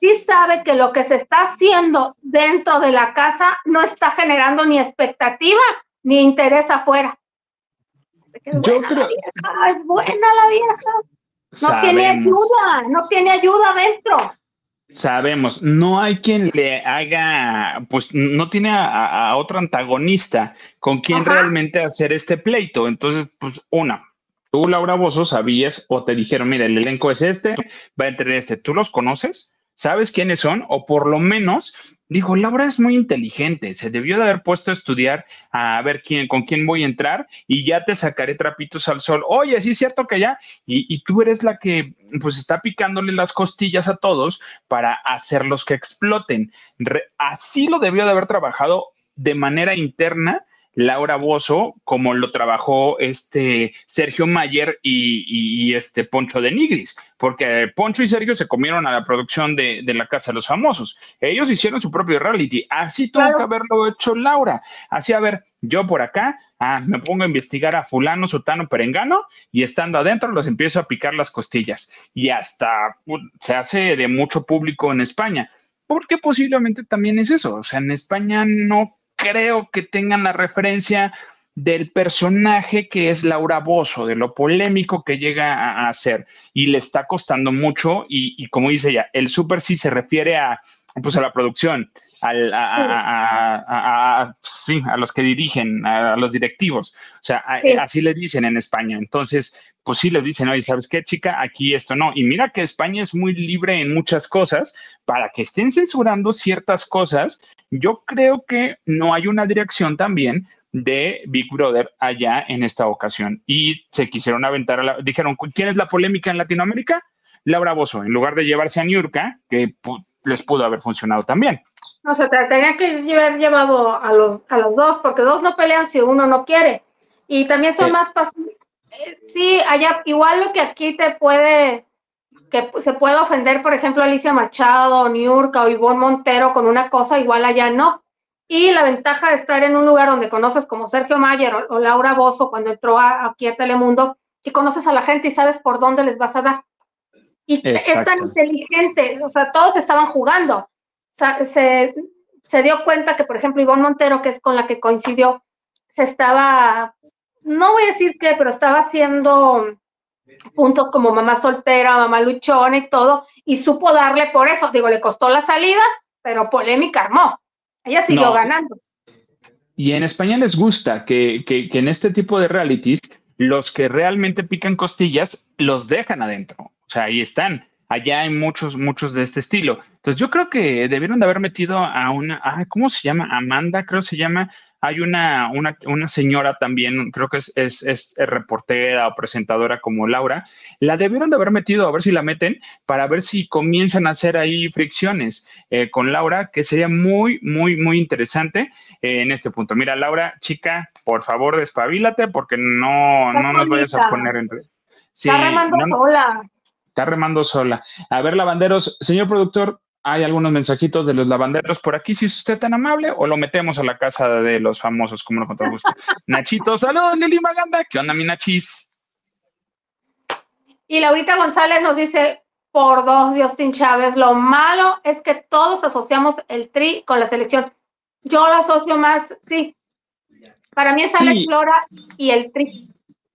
sí sabe que lo que se está haciendo dentro de la casa no está generando ni expectativa ni interés afuera. Yo creo... es buena la vieja. No tiene ayuda, no tiene ayuda adentro. Sabemos, no hay quien le haga, pues no tiene a, otro antagonista con quien realmente hacer este pleito. Entonces, pues una, Tú, Laura Bozo, sabías o te dijeron, mira, el elenco es este, va a entrar este. ¿Tú los conoces? ¿Sabes quiénes son? O por lo menos, dijo, Laura es muy inteligente, se debió de haber puesto a estudiar a ver quién, con quién voy a entrar y ya te sacaré trapitos al sol. Oye, sí es cierto que ya, y, tú eres la que pues está picándole las costillas a todos para hacerlos que exploten. así lo debió de haber trabajado de manera interna Laura Bozo, como lo trabajó este Sergio Mayer y, este Poncho de Nigris, porque Poncho y Sergio se comieron a la producción de, La Casa de los Famosos. Ellos hicieron su propio reality. Así tuvo que haberlo hecho Laura. Así, a ver, yo por acá, ah, me pongo a investigar a fulano, sotano, perengano, y estando adentro los empiezo a picar las costillas. Y hasta se hace de mucho público en España. Porque posiblemente también es eso. O sea, en España no creo que tengan la referencia del personaje que es Laura Bozo, de lo polémico que llega a, ser y le está costando mucho y, como dice ella, el súper sí se refiere a, pues a la producción, a, sí, a los que dirigen, a, los directivos, o sea, así le dicen en España, entonces, pues sí les dicen, oye, ¿sabes qué, chica? Aquí esto no, y mira que España es muy libre en muchas cosas, para que estén censurando ciertas cosas, yo creo que no hay una dirección también de Big Brother allá en esta ocasión. Y se quisieron aventar, a la, dijeron, ¿quién es la polémica en Latinoamérica? Laura Bozo, en lugar de llevarse a Niurka, que les pudo haber funcionado también. No, se tenía que haber llevado a los, a los dos, porque dos no pelean si uno no quiere. Y también son más fáciles. Eh, sí, allá, igual lo que aquí te puede que se puede ofender, por ejemplo, Alicia Machado, Niurka o Ivonne Montero con una cosa, igual allá no. Y la ventaja de estar en un lugar donde conoces como Sergio Mayer o, Laura Bozo cuando entró aquí a Telemundo, que conoces a la gente y sabes por dónde les vas a dar. Y es tan inteligente, o sea, todos estaban jugando. Se, se dio cuenta que, por ejemplo, Ivonne Montero, que es con la que coincidió, se estaba, no voy a decir qué, pero estaba haciendo puntos como mamá soltera, mamá luchona y todo, y supo darle por eso. Digo, le costó la salida, pero polémica armó. Ella siguió ganando. Y en España les gusta que, que, que, en este tipo de realities, los que realmente pican costillas los dejan adentro. O sea, ahí están. Allá hay muchos, muchos de este estilo. Entonces yo creo que debieron de haber metido a una, ¿cómo se llama? Amanda, creo que se llama, hay una, una, una señora también, creo que es, es, es, reportera o presentadora como Laura, la debieron de haber metido, a ver si la meten, para ver si comienzan a hacer ahí fricciones eh, con Laura, que sería muy, muy, muy interesante eh, en este punto. Mira, Laura, chica, por favor, despabilate porque no, no nos vayas a poner en... Sí, está remando sola. Está remando sola. A ver, lavanderos, señor productor, hay algunos mensajitos de los lavanderos por aquí, si es usted tan amable, o lo metemos a la casa de los famosos, como lo con todo gusto. Nachito, saludos, Lili Maganda. ¿Qué onda, mi Nachis? Y Laurita González nos dice, por dos, Justin Chávez, lo malo es que todos asociamos el tri con la selección. Yo lo asocio más, sí. Para mí es Alex Flora y el tri.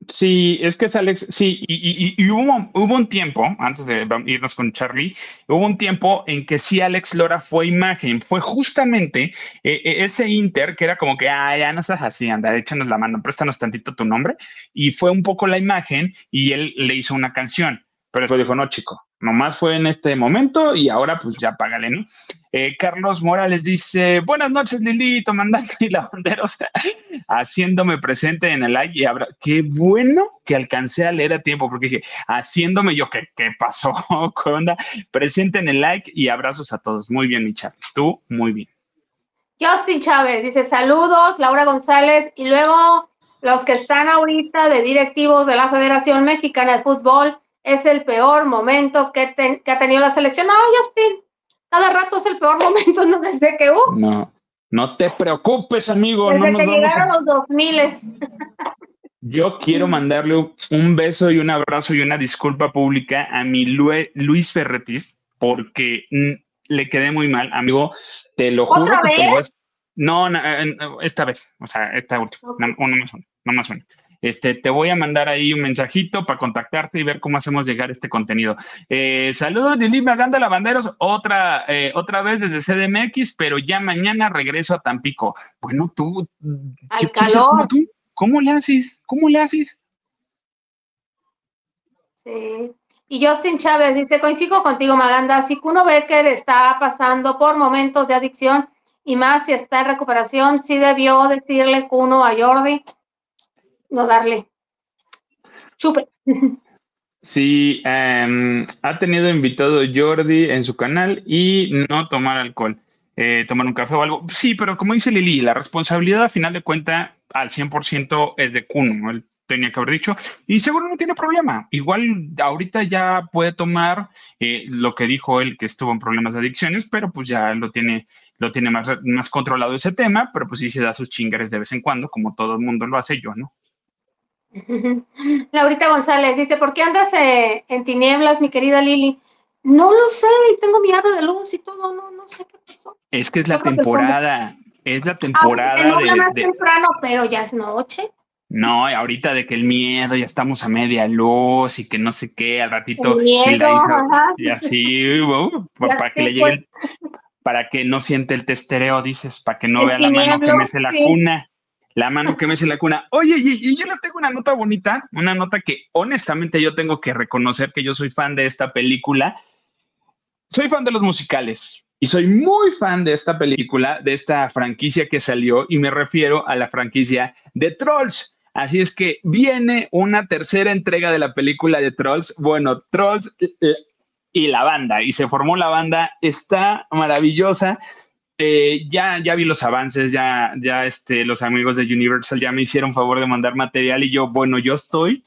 Sí, es que es Alex, sí, y, hubo, hubo, un tiempo, antes de irnos con Charlie, hubo un tiempo en que sí Alex Lora fue imagen, fue justamente eh, eh, ese Inter que era como que, ah, ya no estás así, anda, échanos la mano, préstanos tantito tu nombre, y fue un poco la imagen y él le hizo una canción, pero después dijo, no, chico, Nomás fue en este momento y ahora pues ya págale, ¿no? Eh, Carlos Morales dice, buenas noches Lilito, mandando y lavanderos, haciéndome presente en el like y habrá, qué bueno que alcancé a leer a tiempo, porque dije, haciéndome yo, ¿qué, qué pasó? ¿Qué onda? Presente en el like y abrazos a todos. Muy bien, mi tú muy bien. Justin Chávez dice, saludos, Laura González, y luego los que están ahorita de directivos de la Federación Mexicana de Fútbol, es el peor momento que, ha tenido la selección. No, Justin, cada rato es el peor momento, ¿no? Desde que... Uh, no, no te preocupes, amigo. Desde no que llegaron los 2000. Yo quiero mandarle un beso y un abrazo y una disculpa pública a mi Luis Ferretis, porque le quedé muy mal, amigo. Te lo juro No, esta vez, o sea, esta última, no, no, más no más una. Este, te voy a mandar ahí un mensajito para contactarte y ver cómo hacemos llegar este contenido. Eh, saludos, Lili Maganda Lavanderos, otra, eh, otra vez desde CDMX, pero ya mañana regreso a Tampico. Bueno, tú, ¿qué, calor. tú? ¿Cómo le haces? ¿Cómo le haces? Sí. Y Justin Chávez dice, coincido contigo, Maganda, si Kuno Becker está pasando por momentos de adicción y más si está en recuperación, sí debió decirle Kuno a Jordi no darle. Chupe. Sí, em, ha tenido invitado Jordi en su canal y no tomar alcohol, eh, tomar un café o algo. Sí, pero como dice Lili, la responsabilidad a final de cuenta al 100% es de Kuno, él tenía que haber dicho, y seguro no tiene problema. Igual ahorita ya puede tomar eh, lo que dijo él, que estuvo en problemas de adicciones, pero pues ya lo tiene lo tiene más, más controlado ese tema, pero pues sí se da sus chingares de vez en cuando, como todo el mundo lo hace yo, ¿no? Laurita González dice, ¿por qué andas eh, en tinieblas, mi querida Lili? No lo sé, tengo mi aro de luz y todo, no, no sé qué pasó. Es que es la temporada, es la temporada de, temprano, pero ya es noche. No, ahorita de que el miedo, ya estamos a media luz y que no sé qué, al ratito. y así, uh, para que le llegue, para que no siente el testereo, dices, para que no vea la mano que mece la cuna la mano que me hace la cuna. Oye, y, yo les tengo una nota bonita, una nota que honestamente yo tengo que reconocer que yo soy fan de esta película. Soy fan de los musicales y soy muy fan de esta película, de esta franquicia que salió y me refiero a la franquicia de Trolls. Así es que viene una tercera entrega de la película de Trolls. Bueno, Trolls y la banda, y se formó la banda, está maravillosa. Eh, ya, ya vi los avances, ya, ya este, los amigos de Universal ya me hicieron favor de mandar material y yo, bueno, yo estoy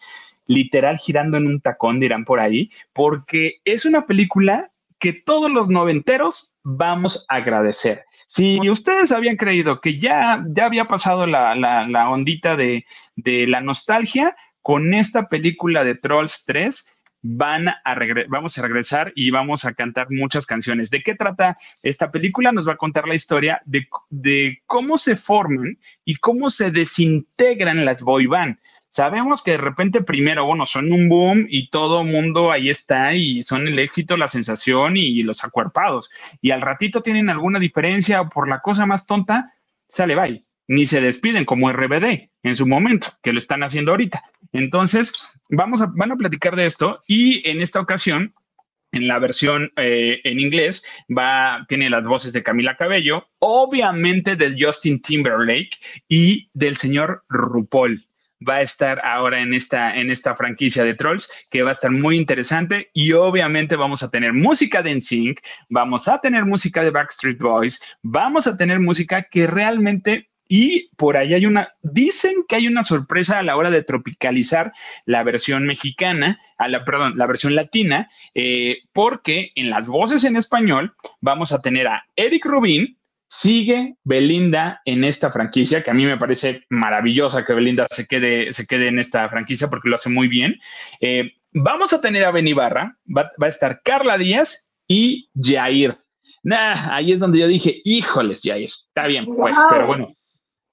literal girando en un tacón, dirán por ahí, porque es una película que todos los noventeros vamos a agradecer. Si ustedes habían creído que ya, ya había pasado la, la, ondita de, de la nostalgia, con esta película de Trolls 3 van a vamos a regresar y vamos a cantar muchas canciones. ¿De qué trata esta película? Nos va a contar la historia de, de cómo se forman y cómo se desintegran las boy band. Sabemos que de repente primero, bueno, son un boom y todo mundo ahí está y son el éxito, la sensación y los acuerpados. Y al ratito tienen alguna diferencia por la cosa más tonta, sale bye ni se despiden como RBD en su momento, que lo están haciendo ahorita. Entonces, vamos a, van a platicar de esto y en esta ocasión, en la versión eh, en inglés, va, tiene las voces de Camila Cabello, obviamente del Justin Timberlake y del señor RuPaul va a estar ahora en esta, en esta franquicia de Trolls, que va a estar muy interesante y obviamente vamos a tener música de NSYNC, vamos a tener música de Backstreet Boys, vamos a tener música que realmente y por ahí hay una, dicen que hay una sorpresa a la hora de tropicalizar la versión mexicana, a la, perdón, la versión latina, eh, porque en las voces en español vamos a tener a Eric Rubin, sigue Belinda en esta franquicia, que a mí me parece maravillosa que Belinda se quede, se quede en esta franquicia porque lo hace muy bien. Eh, vamos a tener a Benibarra, va, va a estar Carla Díaz y Jair. Nah, ahí es donde yo dije, híjoles, Jair, está bien, pues, pero bueno,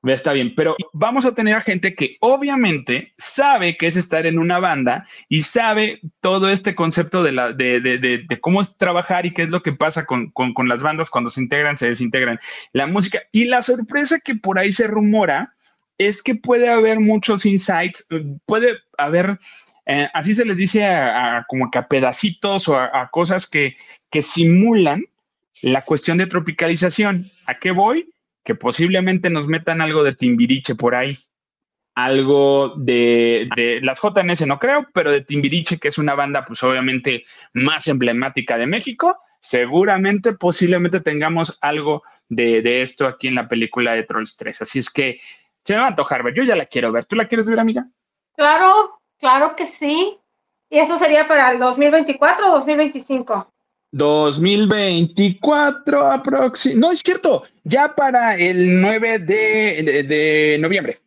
Está bien, pero vamos a tener a gente que obviamente sabe que es estar en una banda y sabe todo este concepto de, la, de, de, de, cómo es trabajar y qué es lo que pasa con, con, con, las bandas cuando se integran, se desintegran, la música. Y la sorpresa que por ahí se rumora es que puede haber muchos insights, puede haber, eh, así se les dice a, como que a pedacitos o a, a cosas que, que simulan la cuestión de tropicalización. ¿A qué voy? Que posiblemente nos metan algo de Timbiriche por ahí. Algo de, las JNS no creo, pero de Timbiriche, que es una banda pues obviamente más emblemática de México, seguramente, posiblemente tengamos algo de, esto aquí en la película de Trolls 3. Así es que se me va a antojar ver. Yo ya la quiero ver. ¿Tú la quieres ver, amiga? Claro, claro que sí. ¿Y eso sería para el 2024 o 2025? 2024 aproximadamente. No, es cierto, ya para el 9 de, noviembre.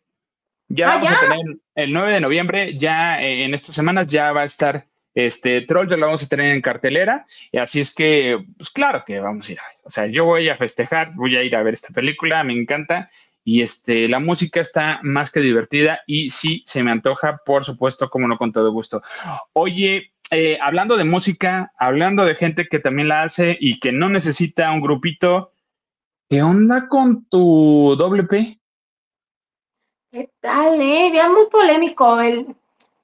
Ya ah, vamos a tener el 9 de noviembre, ya eh, en estas semanas ya va a estar este Troll, ya lo vamos a tener en cartelera. Y así es que, pues claro que vamos a ir. O sea, yo voy a festejar, voy a ir a ver esta película, me encanta. Y este, la música está más que divertida y sí se me antoja, por supuesto, como no con todo gusto. Oye, eh, hablando de música, hablando de gente que también la hace y que no necesita un grupito, ¿qué onda con tu WP? ¿Qué tal, eh? Ya muy polémico el,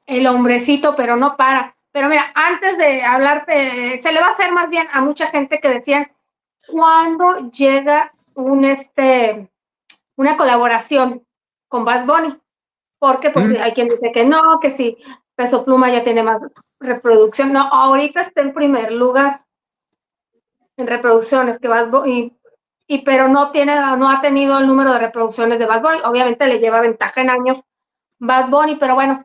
el hombrecito, pero no para. Pero mira, antes de hablarte, se le va a hacer más bien a mucha gente que decían, ¿cuándo llega un este una colaboración con Bad Bunny? Porque pues hay quien dice que no, que si Peso Pluma ya tiene más reproducción. No, ahorita está en primer lugar en reproducciones que Bad Bunny, y, pero no tiene, no ha tenido el número de reproducciones de Bad Bunny. Obviamente le lleva ventaja en años Bad Bunny, pero bueno,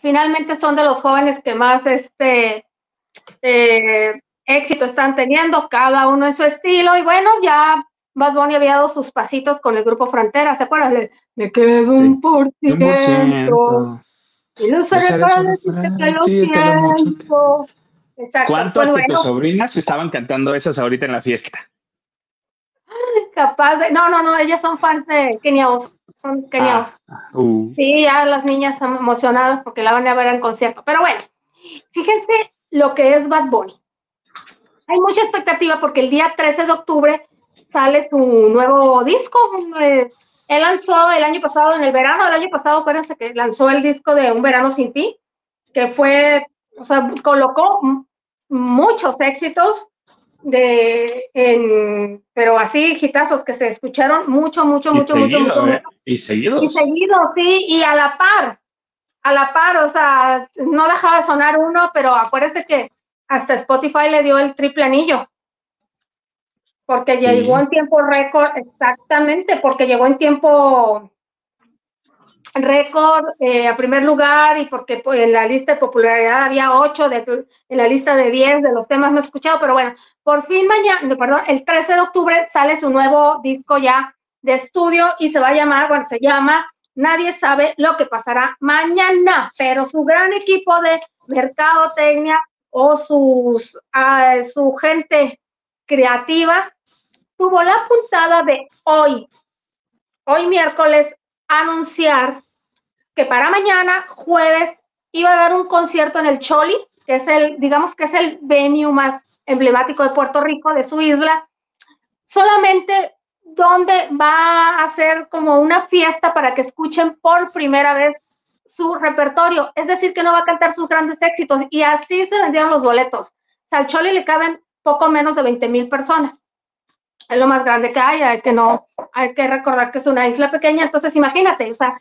finalmente son de los jóvenes que más este eh, éxito están teniendo, cada uno en su estilo, y bueno, ya Bad Bunny había dado sus pasitos con el grupo Frontera, ¿se acuerdan? Me quedo un por ciento. Y no se que lo siento. ¿Cuántas de tus sobrinas estaban cantando esas ahorita en la fiesta? Capaz de. No, no, no, ellas son fans de Kenia Son Kenia ah, uh. Sí, ya las niñas están emocionadas porque la van a ver en concierto. Pero bueno, fíjense lo que es Bad Bunny. Hay mucha expectativa porque el día 13 de octubre sale su nuevo disco. Eh, él lanzó el año pasado, en el verano del año pasado, acuérdense que lanzó el disco de Un Verano Sin Ti, que fue, o sea, colocó muchos éxitos de, en, pero así, gitazos que se escucharon mucho, mucho, mucho, mucho, mucho, eh, Y seguido. Y seguido, sí, y a la par, a la par, o sea, no dejaba de sonar uno, pero acuérdense que hasta Spotify le dio el triple anillo. Porque llegó en tiempo récord, exactamente, porque llegó en tiempo récord eh, a primer lugar y porque pues, en la lista de popularidad había ocho, de, en la lista de diez de los temas no he escuchado, pero bueno, por fin mañana, perdón, el 13 de octubre sale su nuevo disco ya de estudio y se va a llamar, bueno, se llama Nadie sabe lo que pasará mañana, pero su gran equipo de mercadotecnia o sus, uh, su gente creativa tuvo la puntada de hoy, hoy miércoles, anunciar que para mañana, jueves, iba a dar un concierto en el Choli, que es el, digamos que es el venue más emblemático de Puerto Rico, de su isla, solamente donde va a ser como una fiesta para que escuchen por primera vez su repertorio, es decir, que no va a cantar sus grandes éxitos, y así se vendieron los boletos. al Choli le caben poco menos de 20 mil personas. Es lo más grande que hay, hay que no, hay que recordar que es una isla pequeña, entonces imagínate, o sea,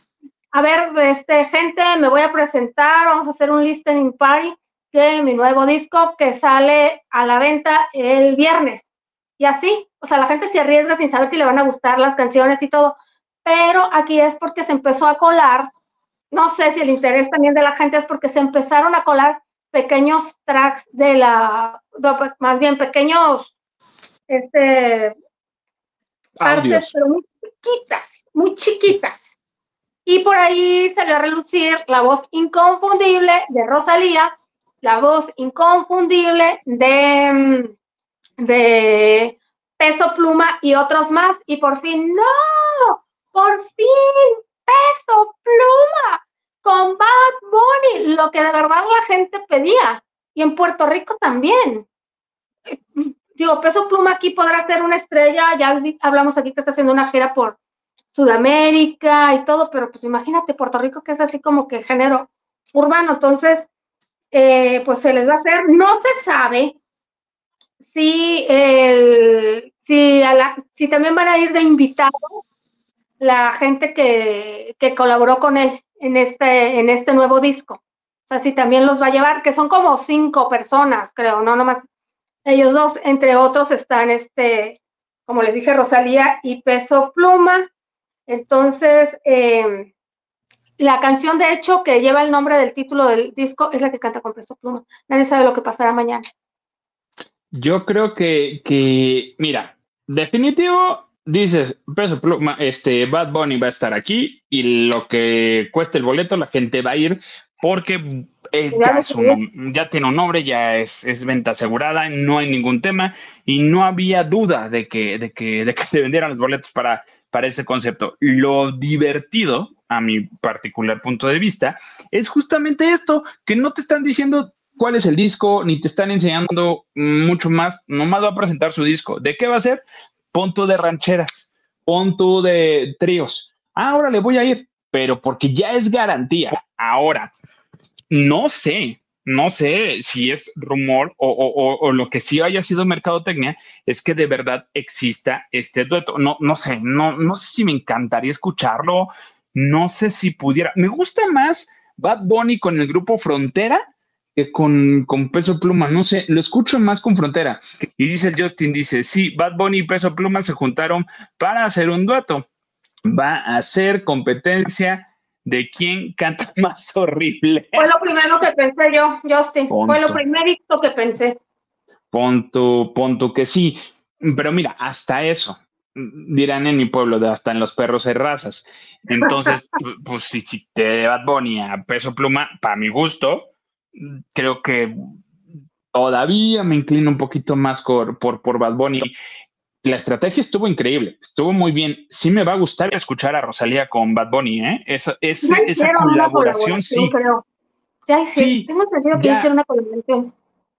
a ver, este, gente, me voy a presentar, vamos a hacer un listening party de mi nuevo disco que sale a la venta el viernes. Y así, o sea, la gente se arriesga sin saber si le van a gustar las canciones y todo, pero aquí es porque se empezó a colar, no sé si el interés también de la gente es porque se empezaron a colar pequeños tracks de la, más bien pequeños este, partes, pero muy chiquitas, muy chiquitas. Y por ahí salió a relucir la voz inconfundible de Rosalía, la voz inconfundible de, de Peso Pluma y otros más. Y por fin, no, por fin, peso, pluma, con Bad Bunny, lo que de verdad la gente pedía. Y en Puerto Rico también. Digo, peso pluma aquí podrá ser una estrella, ya hablamos aquí que está haciendo una gira por Sudamérica y todo, pero pues imagínate Puerto Rico que es así como que género urbano, entonces, eh, pues se les va a hacer, no se sabe si, el, si, si también van a ir de invitado la gente que, que, colaboró con él en este, en este nuevo disco. O sea, si también los va a llevar, que son como cinco personas, creo, no nomás ellos dos, entre otros están este, como les dije, Rosalía y Peso Pluma. Entonces, em, la canción, de hecho, que lleva el nombre del título del disco es la que canta con Peso Pluma. Nadie sabe lo que pasará mañana. Yo creo que, que mira, definitivo, dices, Peso Pluma, este, Bad Bunny va a estar aquí y lo que cueste el boleto, la gente va a ir porque ya, ya, tiene un nombre, ya es, es, venta asegurada, no hay ningún tema y no había duda de que, de que, de que se vendieran los boletos para, para ese concepto. Lo divertido, a mi particular punto de vista, es justamente esto, que no te están diciendo cuál es el disco, ni te están enseñando mucho más, nomás va a presentar su disco. ¿De qué va a ser? Punto de rancheras, punto de tríos. ahora le voy a ir, pero porque ya es garantía. Ahora, no sé, no sé si es rumor o, lo que sí haya sido mercadotecnia, es que de verdad exista este dueto. No, no sé, no, no sé si me encantaría escucharlo, no sé si pudiera. Me gusta más Bad Bunny con el grupo Frontera que con, con Peso Pluma, no sé, lo escucho más con Frontera. Y dice Justin, dice, sí, Bad Bunny y Peso Pluma se juntaron para hacer un dueto. Va a ser competencia de quién canta más horrible. Fue lo primero que pensé yo, Justin. Fue lo primerito que pensé. Ponto, ponto que sí. Pero mira, hasta eso, dirán en mi pueblo, de hasta en los perros hay razas. Entonces, pues si, si te Bad Bunny a peso pluma, para mi gusto, creo que todavía me inclino un poquito más por, por, por Bad Bunny la estrategia estuvo increíble, estuvo muy bien. Sí me va a gustar escuchar a Rosalía con Bad Bunny, ¿eh? Esa, esa, colaboración, sí. Ya sí, tengo entendido que hacer una colaboración.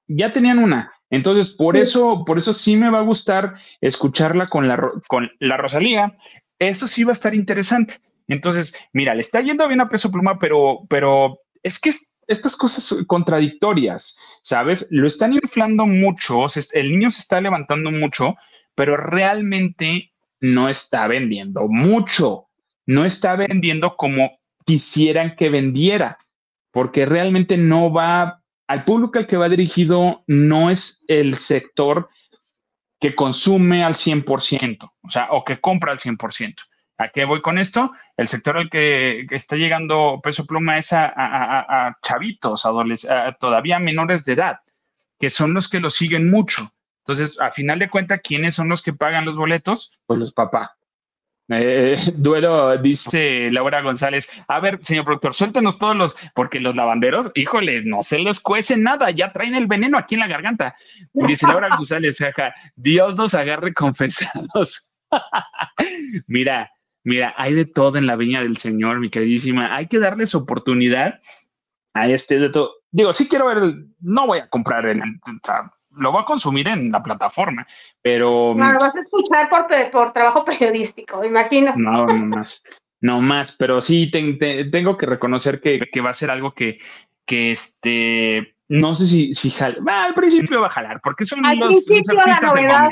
Ya tenían una. Entonces, por eso, por eso sí me va a gustar escucharla con la, con la Rosalía. Eso sí va a estar interesante. Entonces, mira, le está yendo bien a peso pluma, pero, pero es que estas cosas contradictorias, ¿sabes? Lo están inflando mucho, el niño se está levantando mucho, pero realmente no está vendiendo mucho, no está vendiendo como quisieran que vendiera, porque realmente no va al público al que va dirigido, no es el sector que consume al 100%, o sea, o que compra al 100%. ¿A qué voy con esto? El sector al que, está llegando peso pluma es a, chavitos, a todavía menores de edad, que son los que lo siguen mucho. Entonces, a final de cuentas, ¿quiénes son los que pagan los boletos? Pues los papás. Eh, duelo, dice Laura González. A ver, señor productor, suéltenos todos los, porque los lavanderos, híjole, no se les cuece nada, ya traen el veneno aquí en la garganta. Dice Laura González, jaja, Dios nos agarre confesados. mira, mira, hay de todo en la viña del Señor, mi queridísima. Hay que darles oportunidad a este de todo. Digo, sí quiero ver, no voy a comprar el, lo voy a consumir en la plataforma, pero... No, lo vas a escuchar por, por trabajo periodístico, imagino. No, no más, no más, pero sí tengo que reconocer que, va a ser algo que, que este, no sé si, si al principio va a jalar, porque son al los, principio la novedad.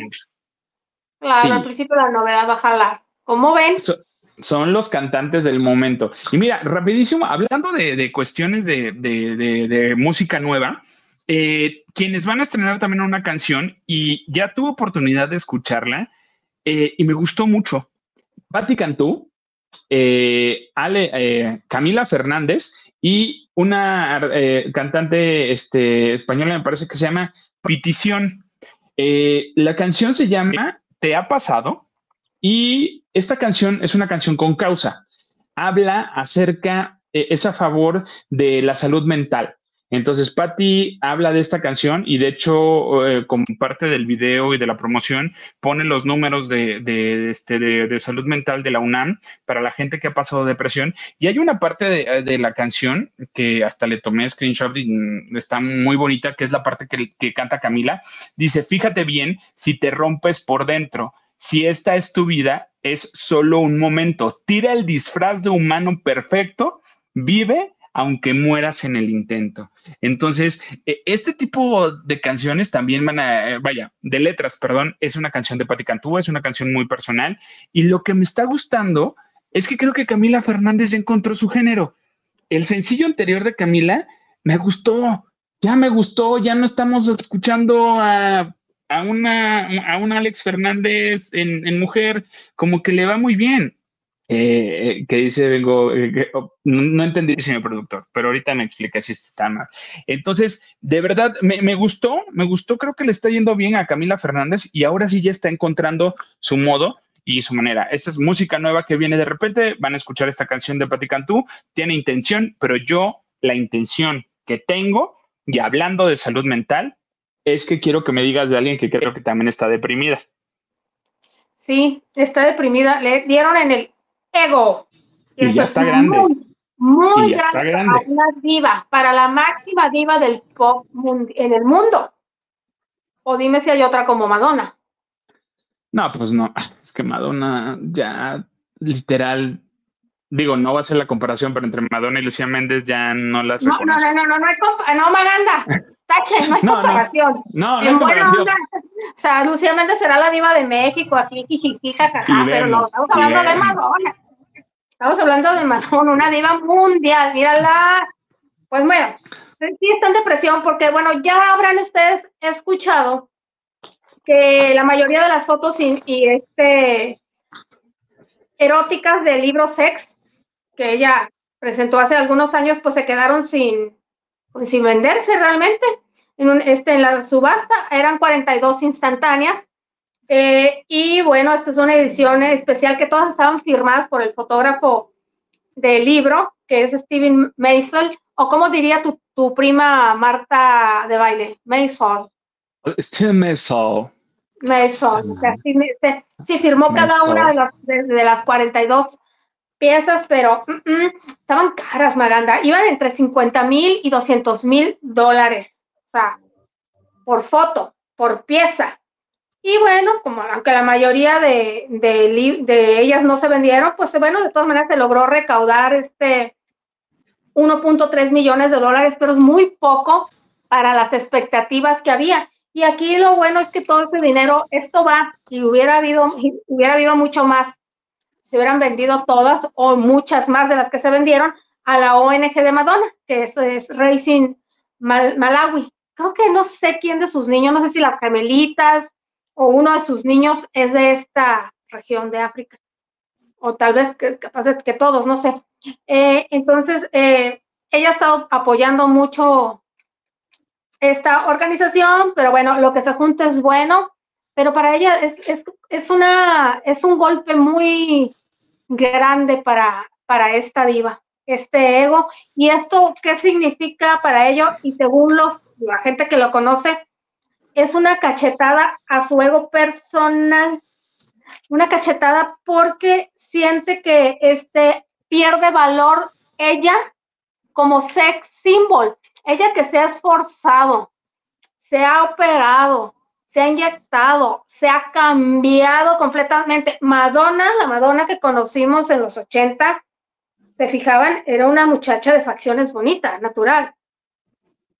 Claro, al principio la novedad va a jalar. ¿Cómo ven? son los cantantes del momento. Y mira, rapidísimo, hablando de, cuestiones de, de, música nueva, eh, quienes van a estrenar también una canción y ya tuve oportunidad de escucharla eh, y me gustó mucho. Patti Cantú, eh, Ale, Camila Fernández y una cantante este, española, me parece que se llama Petición. la canción se llama Te ha pasado y esta canción es una canción con causa. Habla acerca, es a favor de la salud mental Entonces, Patty habla de esta canción y de hecho, eh, como parte del video y de la promoción, pone los números de, de, este, de, salud mental de la UNAM para la gente que ha pasado depresión. Y hay una parte de, la canción que hasta le tomé screenshot y está muy bonita, que es la parte que, que canta Camila. Dice, fíjate bien si te rompes por dentro. Si esta es tu vida, es solo un momento. Tira el disfraz de humano perfecto, vive aunque mueras en el intento. Entonces, e, este tipo de canciones también van a, eh, vaya, de letras, perdón, es una canción de Patti Cantú, es una canción muy personal. Y lo que me está gustando es que creo que Camila Fernández ya encontró su género. El sencillo anterior de Camila me gustó, ya me gustó, ya no estamos escuchando a, a una, a un Alex Fernández en mujer, como que le va muy bien. Eh, eh, que dice, vengo, eh, oh, no, entendí, señor productor, pero ahorita me explica si está mal. Entonces, de verdad, me, gustó, me gustó, creo que le está yendo bien a Camila Fernández y ahora sí ya está encontrando su modo y su manera. Esta es música nueva que viene de repente, van a escuchar esta canción de Patti Cantú, tiene intención, pero yo la intención que tengo, y hablando de salud mental, es que quiero que me digas de alguien que creo que también está deprimida. Sí, está deprimida. Le dieron en el ego. Y, ya está grande. Muy, grande, para una diva, para la máxima diva del pop en el mundo. O dime si hay otra como Madonna. No, pues no. Es que Madonna ya literal, digo, no va a ser la comparación, pero entre Madonna y Lucía Méndez ya no las no, no, no, no, no, no, hay no, Maganda. Tache, no hay comparación. No, no, no comparación. o sea, Lucía Méndez será la diva de México, aquí, jajaja, pero no, estamos hablando de Madonna. Estamos hablando de Madonna, una diva mundial, mírala. Pues bueno, sí está en depresión porque, bueno, ya habrán ustedes escuchado que la mayoría de las fotos y, este eróticas del libro Sex, que ella presentó hace algunos años, pues se quedaron sin, pues, sin venderse realmente. En, este, en la subasta eran 42 instantáneas eh, y bueno, esta es una edición especial que todas estaban firmadas por el fotógrafo del libro, que es Steven Mason, o como diría tu, tu prima Marta de baile, Mason. Steven Mason. Mason. sí, firmó cada una de las, de, las 42 piezas, pero mm, mm, estaban caras, Maganda. Iban entre 50 mil y 200 mil dólares. O sea, por foto, por pieza. Y bueno, como aunque la mayoría de, de, ellas no se vendieron, pues bueno, de todas maneras se logró recaudar este 1.3 millones de dólares, pero es muy poco para las expectativas que había. Y aquí lo bueno es que todo ese dinero, esto va, y hubiera habido, hubiera habido mucho más, se hubieran vendido todas o muchas más de las que se vendieron a la ONG de Madonna, que es, Racing Malawi. Creo que no sé quién de sus niños, no sé si las gemelitas o uno de sus niños es de esta región de África, o tal vez que, todos, no sé. Eh, entonces, eh, ella ha estado apoyando mucho esta organización, pero bueno, lo que se junta es bueno, pero para ella es, es, es una, es un golpe muy grande para, para esta diva, este ego. ¿Y esto qué significa para ello? Y según los, la gente que lo conoce, es una cachetada a su ego personal, una cachetada porque siente que este pierde valor ella como sex symbol, ella que se ha esforzado, se ha operado, se ha inyectado, se ha cambiado completamente. Madonna, la Madonna que conocimos en los 80, se fijaban, era una muchacha de facciones bonitas, natural.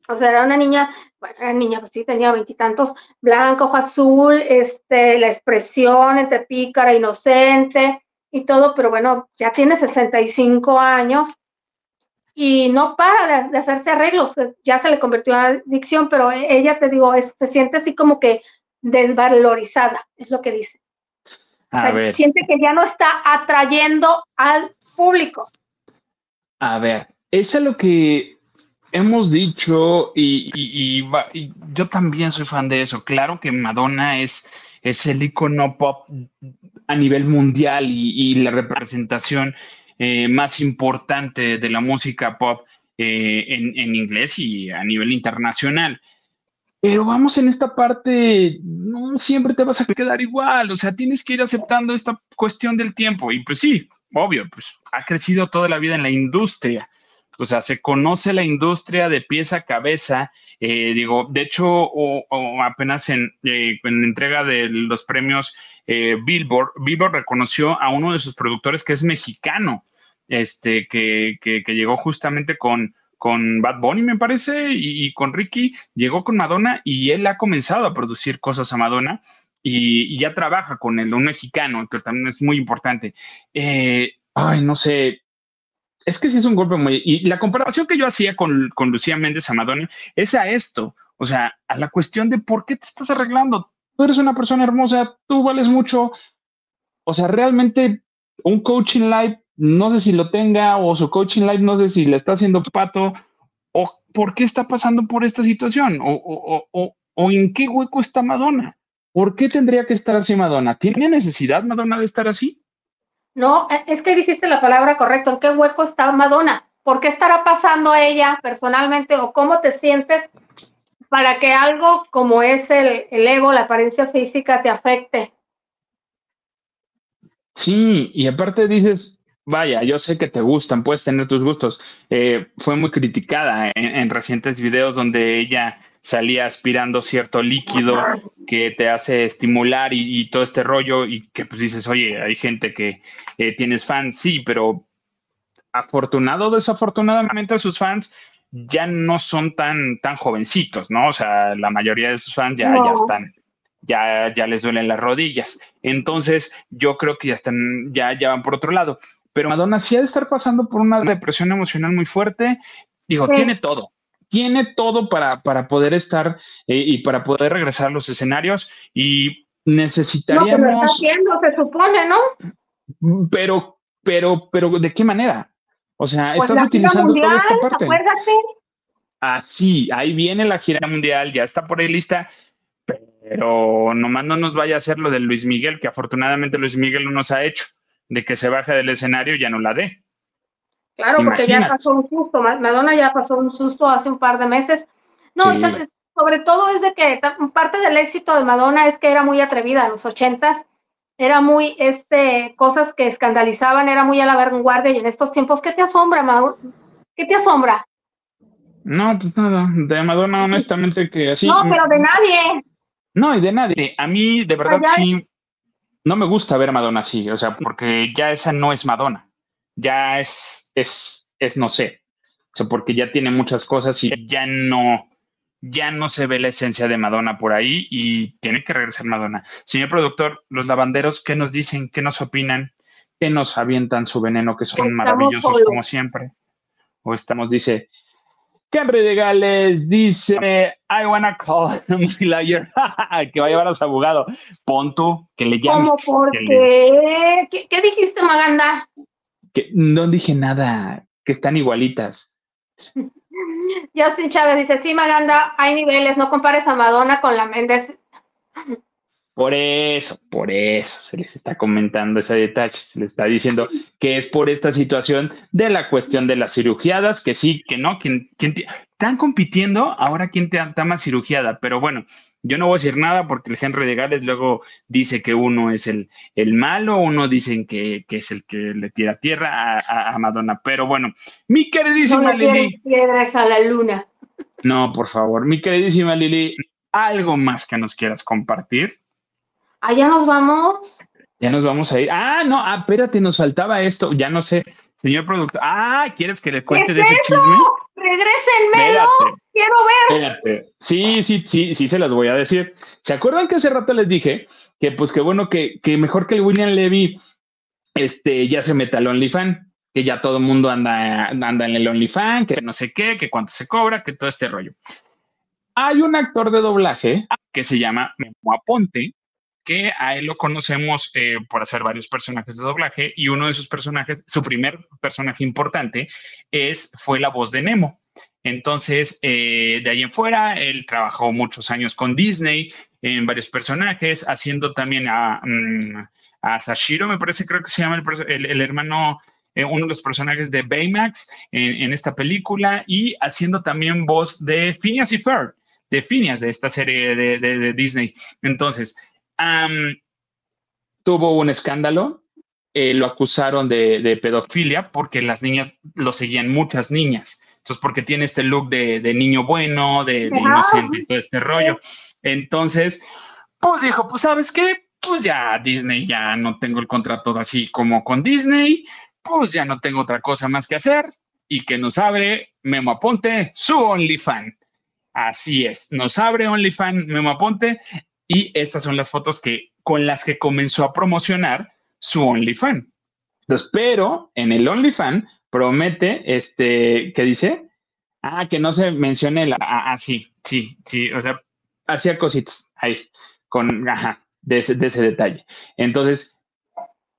O sea, era una niña, bueno, era niña, pues sí, tenía veintitantos, blanco, ojo azul, este, la expresión entre pícara, inocente y todo, pero bueno, ya tiene 65 años y no para de, hacerse arreglos, ya se le convirtió en adicción, pero e, ella, te digo, se siente así como que desvalorizada, es lo que dice. A ver. Siente que ya no está atrayendo al público. A ver, eso es lo que hemos dicho, y, yo también soy fan de eso, claro que Madonna es, el icono pop a nivel mundial y, la representación eh, más importante de la música pop eh, en, inglés y a nivel internacional. Pero vamos en esta parte, no siempre te vas a quedar igual, o sea, tienes que ir aceptando esta cuestión del tiempo. Y pues sí, obvio, pues ha crecido toda la vida en la industria. O sea, se conoce la industria de pieza a cabeza. Eh, digo, de hecho, o, apenas en, eh, en, entrega de los premios Billboard, Billboard reconoció a uno de sus productores que es mexicano este, que, que, llegó justamente con, con Bad Bunny, me parece, y, con Ricky, llegó con Madonna y él ha comenzado a producir cosas a Madonna y, ya trabaja con el un mexicano, que también es muy importante. Eh, ay, no sé. Es que sí es un golpe muy. Y la comparación que yo hacía con, con Lucía Méndez a Madonna es a esto, o sea, a la cuestión de por qué te estás arreglando. Tú eres una persona hermosa, tú vales mucho. O sea, realmente un coaching live no sé si lo tenga o su coaching live, no sé si le está haciendo pato o por qué está pasando por esta situación o, o, en qué hueco está Madonna. ¿Por qué tendría que estar así Madonna? ¿Tiene necesidad Madonna de estar así? No, e, es que dijiste la palabra correcta. ¿En qué hueco está Madonna? ¿Por qué estará pasando ella personalmente o cómo te sientes para que algo como es el, el ego, la apariencia física, te afecte? Sí, y aparte dices, Vaya, yo sé que te gustan, puedes tener tus gustos. Eh, fue muy criticada en, recientes videos donde ella salía aspirando cierto líquido que te hace estimular y, todo este rollo y que pues dices, oye, hay gente que eh, tienes fans, sí, pero afortunado o desafortunadamente sus fans ya no son tan, tan jovencitos, ¿no? O sea, la mayoría de sus fans ya, ya están ya, ya les duelen las rodillas. Entonces, yo creo que ya están, ya, ya van por otro lado. Pero Madonna sí ha de estar pasando por una depresión emocional muy fuerte. Digo, tiene todo, tiene todo para, para poder estar eh, y para poder regresar a los escenarios y necesitaríamos... No, está haciendo, se supone, ¿no? Pero, pero, pero, ¿de qué manera? O sea, pues estás utilizando toda esta parte. Acuérdate. Así, ahí viene la gira mundial, ya está por ahí lista, pero nomás no nos vaya a hacer lo de Luis Miguel, que afortunadamente Luis Miguel no nos ha hecho de que se baje del escenario ya no la dé. Claro, porque ya pasó un susto, Madonna ya pasó un susto hace un par de meses. No, sobre todo es de que parte del éxito de Madonna es que era muy atrevida en los ochentas, era muy, este, cosas que escandalizaban, era muy a la vanguardia y en estos tiempos, ¿qué te asombra, Madonna? ¿Qué te asombra? No, pues nada, de Madonna honestamente que así. No, pero de nadie. No, y de nadie. A mí, de verdad, sí, no me gusta ver a Madonna así, o sea, porque ya esa no es Madonna, ya es, es, es no sé, o sea, porque ya tiene muchas cosas y ya no, ya no se ve la esencia de Madonna por ahí y tiene que regresar Madonna. Señor productor, los lavanderos, ¿qué nos dicen? ¿Qué nos opinan? ¿Qué nos avientan su veneno? Que son maravillosos como siempre. O estamos, dice, Henry de Gales dice, I wanna call my lawyer. que va a llevar a su abogado. Pon tú, que le llame. ¿Cómo por qué? qué? dijiste, Maganda? Que no dije nada, que están igualitas. Justin Chávez dice, sí, Maganda, hay niveles, no compares a Madonna con la Méndez. Por eso, por eso se les está comentando ese detalle, se les está diciendo que es por esta situación de la cuestión de las cirugiadas, que sí, que no, quien, están compitiendo ahora quién te está más cirugiada, pero bueno, yo no voy a decir nada porque el Henry de Gales luego dice que uno es el, el malo, uno dicen que, es el que le tira tierra a, Madonna, pero bueno, mi queridísima Lili. piedras a la luna. No, por favor, mi queridísima Lili, ¿algo más que nos quieras compartir? ¿Allá nos vamos? Ya nos vamos a ir. Ah, no, ah, espérate, nos faltaba esto. Ya no sé, señor productor. Ah, ¿quieres que le cuente de ese chisme? Regrésenmelo. Quiero ver. Espérate. Sí, sí, sí, sí, se las voy a decir. ¿Se acuerdan que hace rato les dije que, pues, qué bueno que, que mejor que el William Levy este, ya se meta al OnlyFans? Que ya todo el mundo anda, anda en el OnlyFans, que no sé qué, que cuánto se cobra, que todo este rollo. Hay un actor de doblaje que se llama Memo Aponte, que a él lo conocemos eh, por hacer varios personajes de doblaje y uno de sus personajes, su primer personaje importante, es, fue la voz de Nemo. Entonces, eh, de ahí en fuera, él trabajó muchos años con Disney en varios personajes, haciendo también a, mm, a Sashiro, me parece, creo que se llama el, el, hermano eh, uno de los personajes de Baymax en, esta película y haciendo también voz de Phineas y Ferb, de Phineas, de esta serie de, Disney. Entonces, tuvo un escándalo, eh, lo acusaron de, pedofilia porque las niñas lo seguían muchas niñas. Entonces, porque tiene este look de, niño bueno, de, inocente y todo este rollo. Entonces, pues dijo, pues sabes qué, pues ya Disney, ya no tengo el contrato así como con Disney, pues ya no tengo otra cosa más que hacer y que nos abre Memo Aponte su OnlyFans. Así es, nos abre OnlyFans Memo Aponte y estas son las fotos que con las que comenzó a promocionar su OnlyFans. Pero en el OnlyFans promete, este, ¿qué dice? Ah, que no se mencione la, ah, ah sí, sí, sí, o sea, hacía cositas ahí, con, ajá, de ese, de ese detalle. Entonces,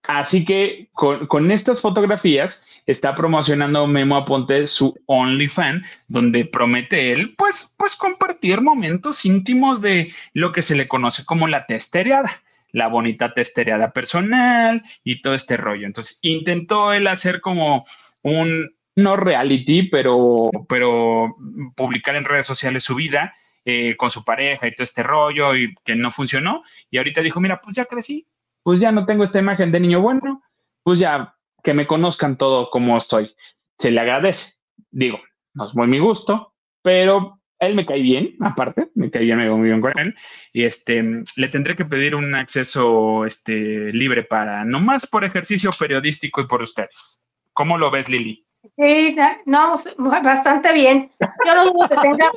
así que con, estas fotografías está promocionando Memo Aponte su OnlyFans, donde promete él, pues, pues compartir momentos íntimos de lo que se le conoce como la testereada la bonita testereada personal y todo este rollo. Entonces, intentó él hacer como un, no reality, pero, pero publicar en redes sociales su vida eh, con su pareja y todo este rollo y que no funcionó. Y ahorita dijo, mira, pues ya crecí, pues ya no tengo esta imagen de niño bueno, pues ya que me conozcan todo como estoy. Se le agradece. Digo, no es muy mi gusto, pero él me cae bien, aparte, me cae bien, me veo muy bien con él. Y este, le tendré que pedir un acceso este, libre para, nomás por ejercicio periodístico y por ustedes. ¿Cómo lo ves, Lili? Sí, no, bastante bien. Yo lo digo que tenga,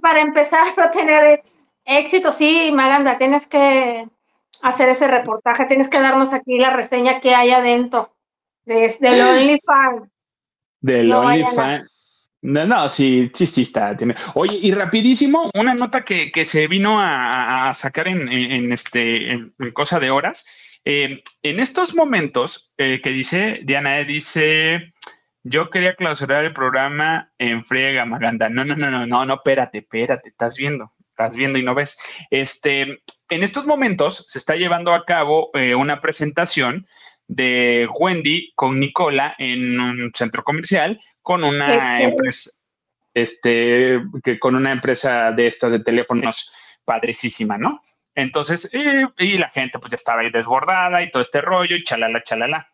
para empezar a tener éxito, sí, Maganda, tienes que hacer ese reportaje, tienes que darnos aquí la reseña que hay adentro de, del OnlyFans. Del OnlyFans. No, no, sí, sí, sí está. Oye, y rapidísimo, una nota que, se vino a, sacar en, este, en cosa de horas eh, en estos momentos eh, que dice, Diana, dice, yo quería clausurar el programa en friega, Maganda. No, no, no, no, no, no, espérate, espérate, estás viendo, estás viendo y no ves. Este, en estos momentos se está llevando a cabo eh, una presentación de Wendy con Nicola en un centro comercial con una empresa, este, que con una empresa de estas de teléfonos padricísima, ¿no? Entonces, y la gente pues ya estaba ahí desbordada y todo este rollo y chalala, chalala.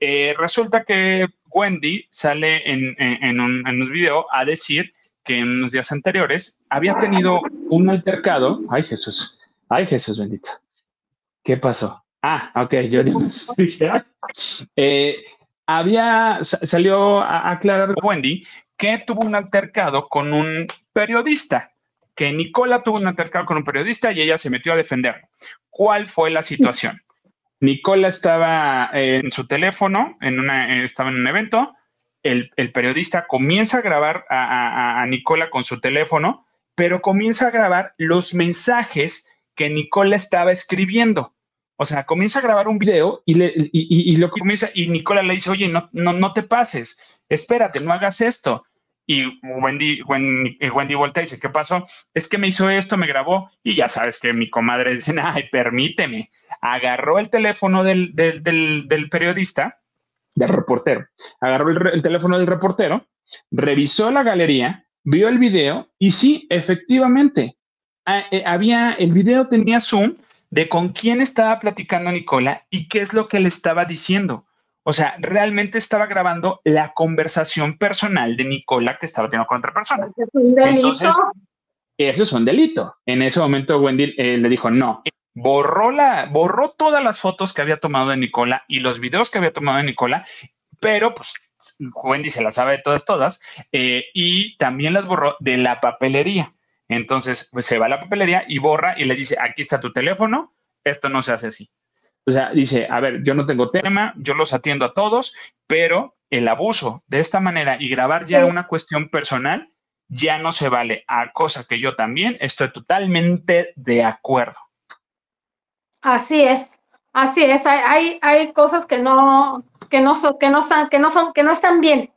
Eh, resulta que Wendy sale en, en, un, en un video a decir que en los días anteriores había tenido un altercado. Ay, Jesús. Ay, Jesús bendito. ¿Qué pasó? Ah, ok, yo dije. eh, había, salió a aclarar Wendy que tuvo un altercado con un periodista que Nicola tuvo un altercado con un periodista y ella se metió a defender. ¿Cuál fue la situación? Nicola estaba en su teléfono, en una, estaba en un evento, el, periodista comienza a grabar a, Nicola con su teléfono, pero comienza a grabar los mensajes que Nicola estaba escribiendo. O sea, comienza a grabar un video y, le, y, comienza, y Nicola le dice, oye, no, no, no te pases, espérate, no hagas esto. Y Wendy, Wendy, Wendy voltea y dice, ¿qué pasó? Es que me hizo esto, me grabó y ya sabes que mi comadre dice, ay, permíteme. Agarró el teléfono del, periodista, del reportero, agarró el, teléfono del reportero, revisó la galería, vio el video y sí, efectivamente, eh, había, el video tenía zoom de con quién estaba platicando Nicola y qué es lo que le estaba diciendo. O sea, realmente estaba grabando la conversación personal de Nicola que estaba teniendo con otra persona. ¿Es un delito? Entonces, eso es un delito. En ese momento Wendy eh, le dijo, no, borró, la, borró todas las fotos que había tomado de Nicola y los videos que había tomado de Nicola, pero pues Wendy se las sabe de todas, todas, eh, y también las borró de la papelería. Entonces, pues se va a la papelería y borra y le dice, aquí está tu teléfono, esto no se hace así. O sea, dice, a ver, yo no tengo tema, yo los atiendo a todos, pero el abuso de esta manera y grabar ya una cuestión personal ya no se vale, a cosa que yo también estoy totalmente de acuerdo. Así es, así es, hay, hay, cosas que no, que no son, que no están, que no son, que no están bien.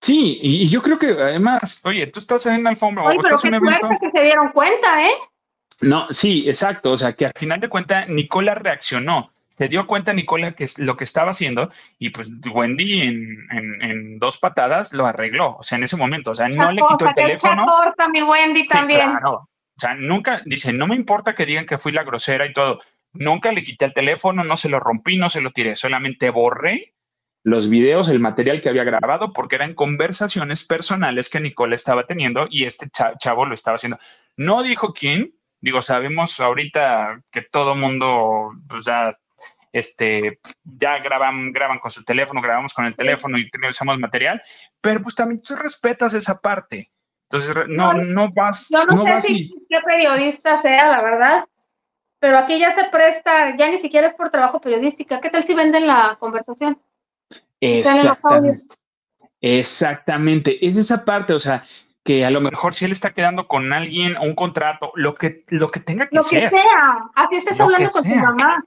Sí, y, yo creo que además, oye, tú estás en alfombra. Oye, pero qué que se dieron cuenta, ¿eh? No, sí, exacto. O sea, que al final de cuentas Nicola reaccionó. se dio cuenta Nicola que es lo que estaba haciendo y pues Wendy en, dos patadas lo arregló, o sea, en ese momento, o sea, no le quitó el teléfono. Corta, mi Wendy también. Claro. O sea, nunca, dice, no me importa que digan que fui la grosera y todo, nunca le quité el teléfono, no se lo rompí, no se lo tiré, solamente borré los videos, el material que había grabado, porque eran conversaciones personales que Nicole estaba teniendo y este chavo lo estaba haciendo. No dijo quién, digo, sabemos ahorita que todo mundo pues, ya, este, ya graban, graban con su teléfono, grabamos con el teléfono y usamos material, pero pues también tú respetas esa parte. Entonces, no, no vas. Yo no, sé si qué periodista sea, la verdad, pero aquí ya se presta, ya ni siquiera es por trabajo periodística. ¿Qué tal si venden la conversación? Exactamente. Exactamente. Es esa parte, o sea, que a lo mejor si él está quedando con alguien o un contrato, lo que, lo que tenga que ser. Lo que sea. Así estés hablando con tu mamá.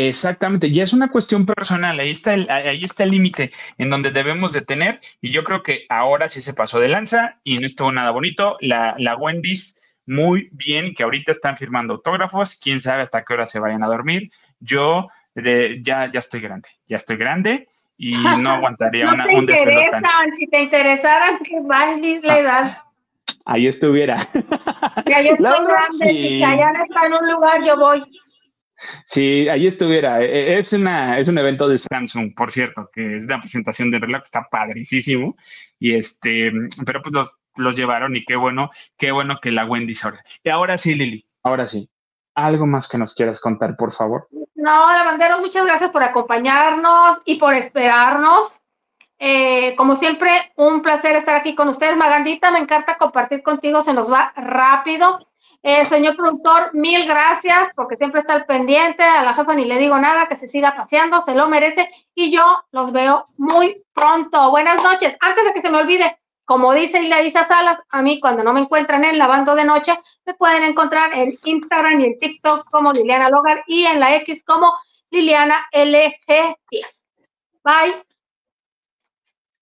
Exactamente, ya es una cuestión personal, ahí está el, ahí está el límite en donde debemos de tener, y yo creo que ahora sí se pasó de lanza y no estuvo nada bonito. La, la Wendy's, muy bien, que ahorita están firmando autógrafos, quién sabe hasta qué hora se vayan a dormir. Yo ya, ya estoy grande, ya estoy grande, y no aguantaría no una, te interesan, Si te interesaran, que Wendy's la edad. Ahí estuviera. Ya yo estoy grande, si Chayanne está en un lugar, yo voy. Sí, ahí estuviera. E, e, es, una, es un evento de Samsung, por cierto, que es la presentación de reloj, está padricísimo. Y este, pero pues los, los llevaron y qué bueno, qué bueno que la Wendy ahora. Y ahora sí, Lili, ahora sí. ¿Algo más que nos quieras contar, por favor? No, Lavanderos, muchas gracias por acompañarnos y por esperarnos. Eh, como siempre, un placer estar aquí con ustedes. Magandita, me encanta compartir contigo, se nos va rápido. Eh, señor productor, mil gracias porque siempre está al pendiente. A la jefa ni le digo nada, que se siga paseando, se lo merece. Y yo los veo muy pronto. Buenas noches. Antes de que se me olvide, como dice Isa Salas, a mí cuando no me encuentran en Lavando de Noche, me pueden encontrar en Instagram y en TikTok como Liliana Logar y en la X como Liliana LG10. Bye.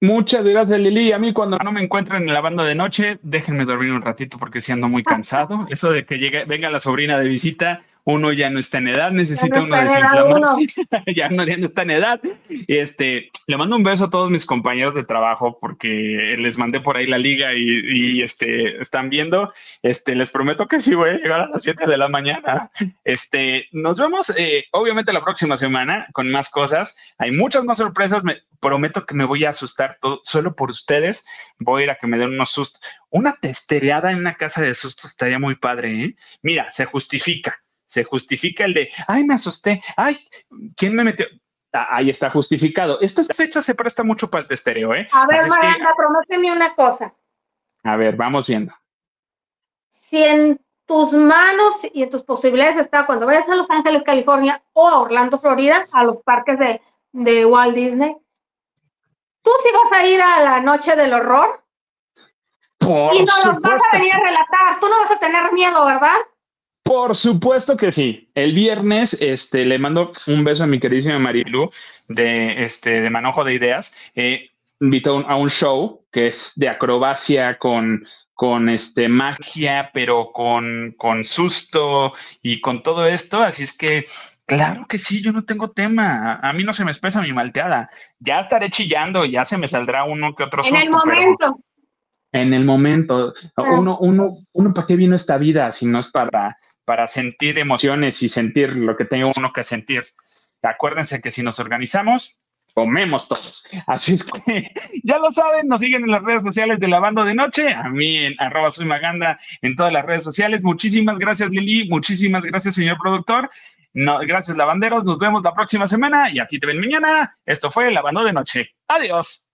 Muchas gracias, Lili. A mí cuando no me encuentren en la banda de noche, déjenme dormir un ratito porque siendo muy cansado. Eso de que llegue, venga la sobrina de visita, uno ya no está en edad, necesita uno desinflamarse, ya, no, ya no está en edad. Este, le mando un beso a todos mis compañeros de trabajo porque les mandé por ahí la liga y, este, están viendo. Este, les prometo que sí voy a llegar a las 7 de la mañana. Este, nos vemos eh, obviamente la próxima semana con más cosas. Hay muchas más sorpresas. Me prometo que me voy a asustar todo, solo por ustedes. Voy a ir a que me den unos sustos. Una testereada en una casa de sustos estaría muy padre. ¿eh? Mira, se justifica se justifica el de, ay, me asusté, ay, ¿quién me metió? Ah, ahí está justificado. Estas fechas se presta mucho para el testereo, ¿eh? A ver, Maranda, prométeme una cosa. A ver, vamos viendo. Si en tus manos y en tus posibilidades está cuando vayas a Los Ángeles, California o a Orlando, Florida, a los parques de, de Walt Disney, ¿tú sí vas a ir a la noche del horror? Por y no los vas a venir a relatar, tú no vas a tener miedo, ¿verdad? Por supuesto que sí. El viernes este, le mando un beso a mi queridísima Marilu de, este, de Manojo de Ideas. Eh, invitó a un show que es de acrobacia con, con este, magia, pero con, con susto y con todo esto. Así es que Claro que sí, yo no tengo tema. A mí no se me espesa mi malteada. Ya estaré chillando, ya se me saldrá uno que otro En el momento. En el momento. Uno, uno, uno, ¿para qué vino esta vida si no es para, para sentir emociones y sentir lo que tengo uno que sentir. Acuérdense que si nos organizamos, comemos todos. Así es que ya lo saben, nos siguen en las redes sociales de la de noche, a mí en arroba soy maganda en todas las redes sociales. Muchísimas gracias Lili, muchísimas gracias señor productor. No, gracias lavanderos, nos vemos la próxima semana y a ti te ven mañana. Esto fue la banda de noche. Adiós.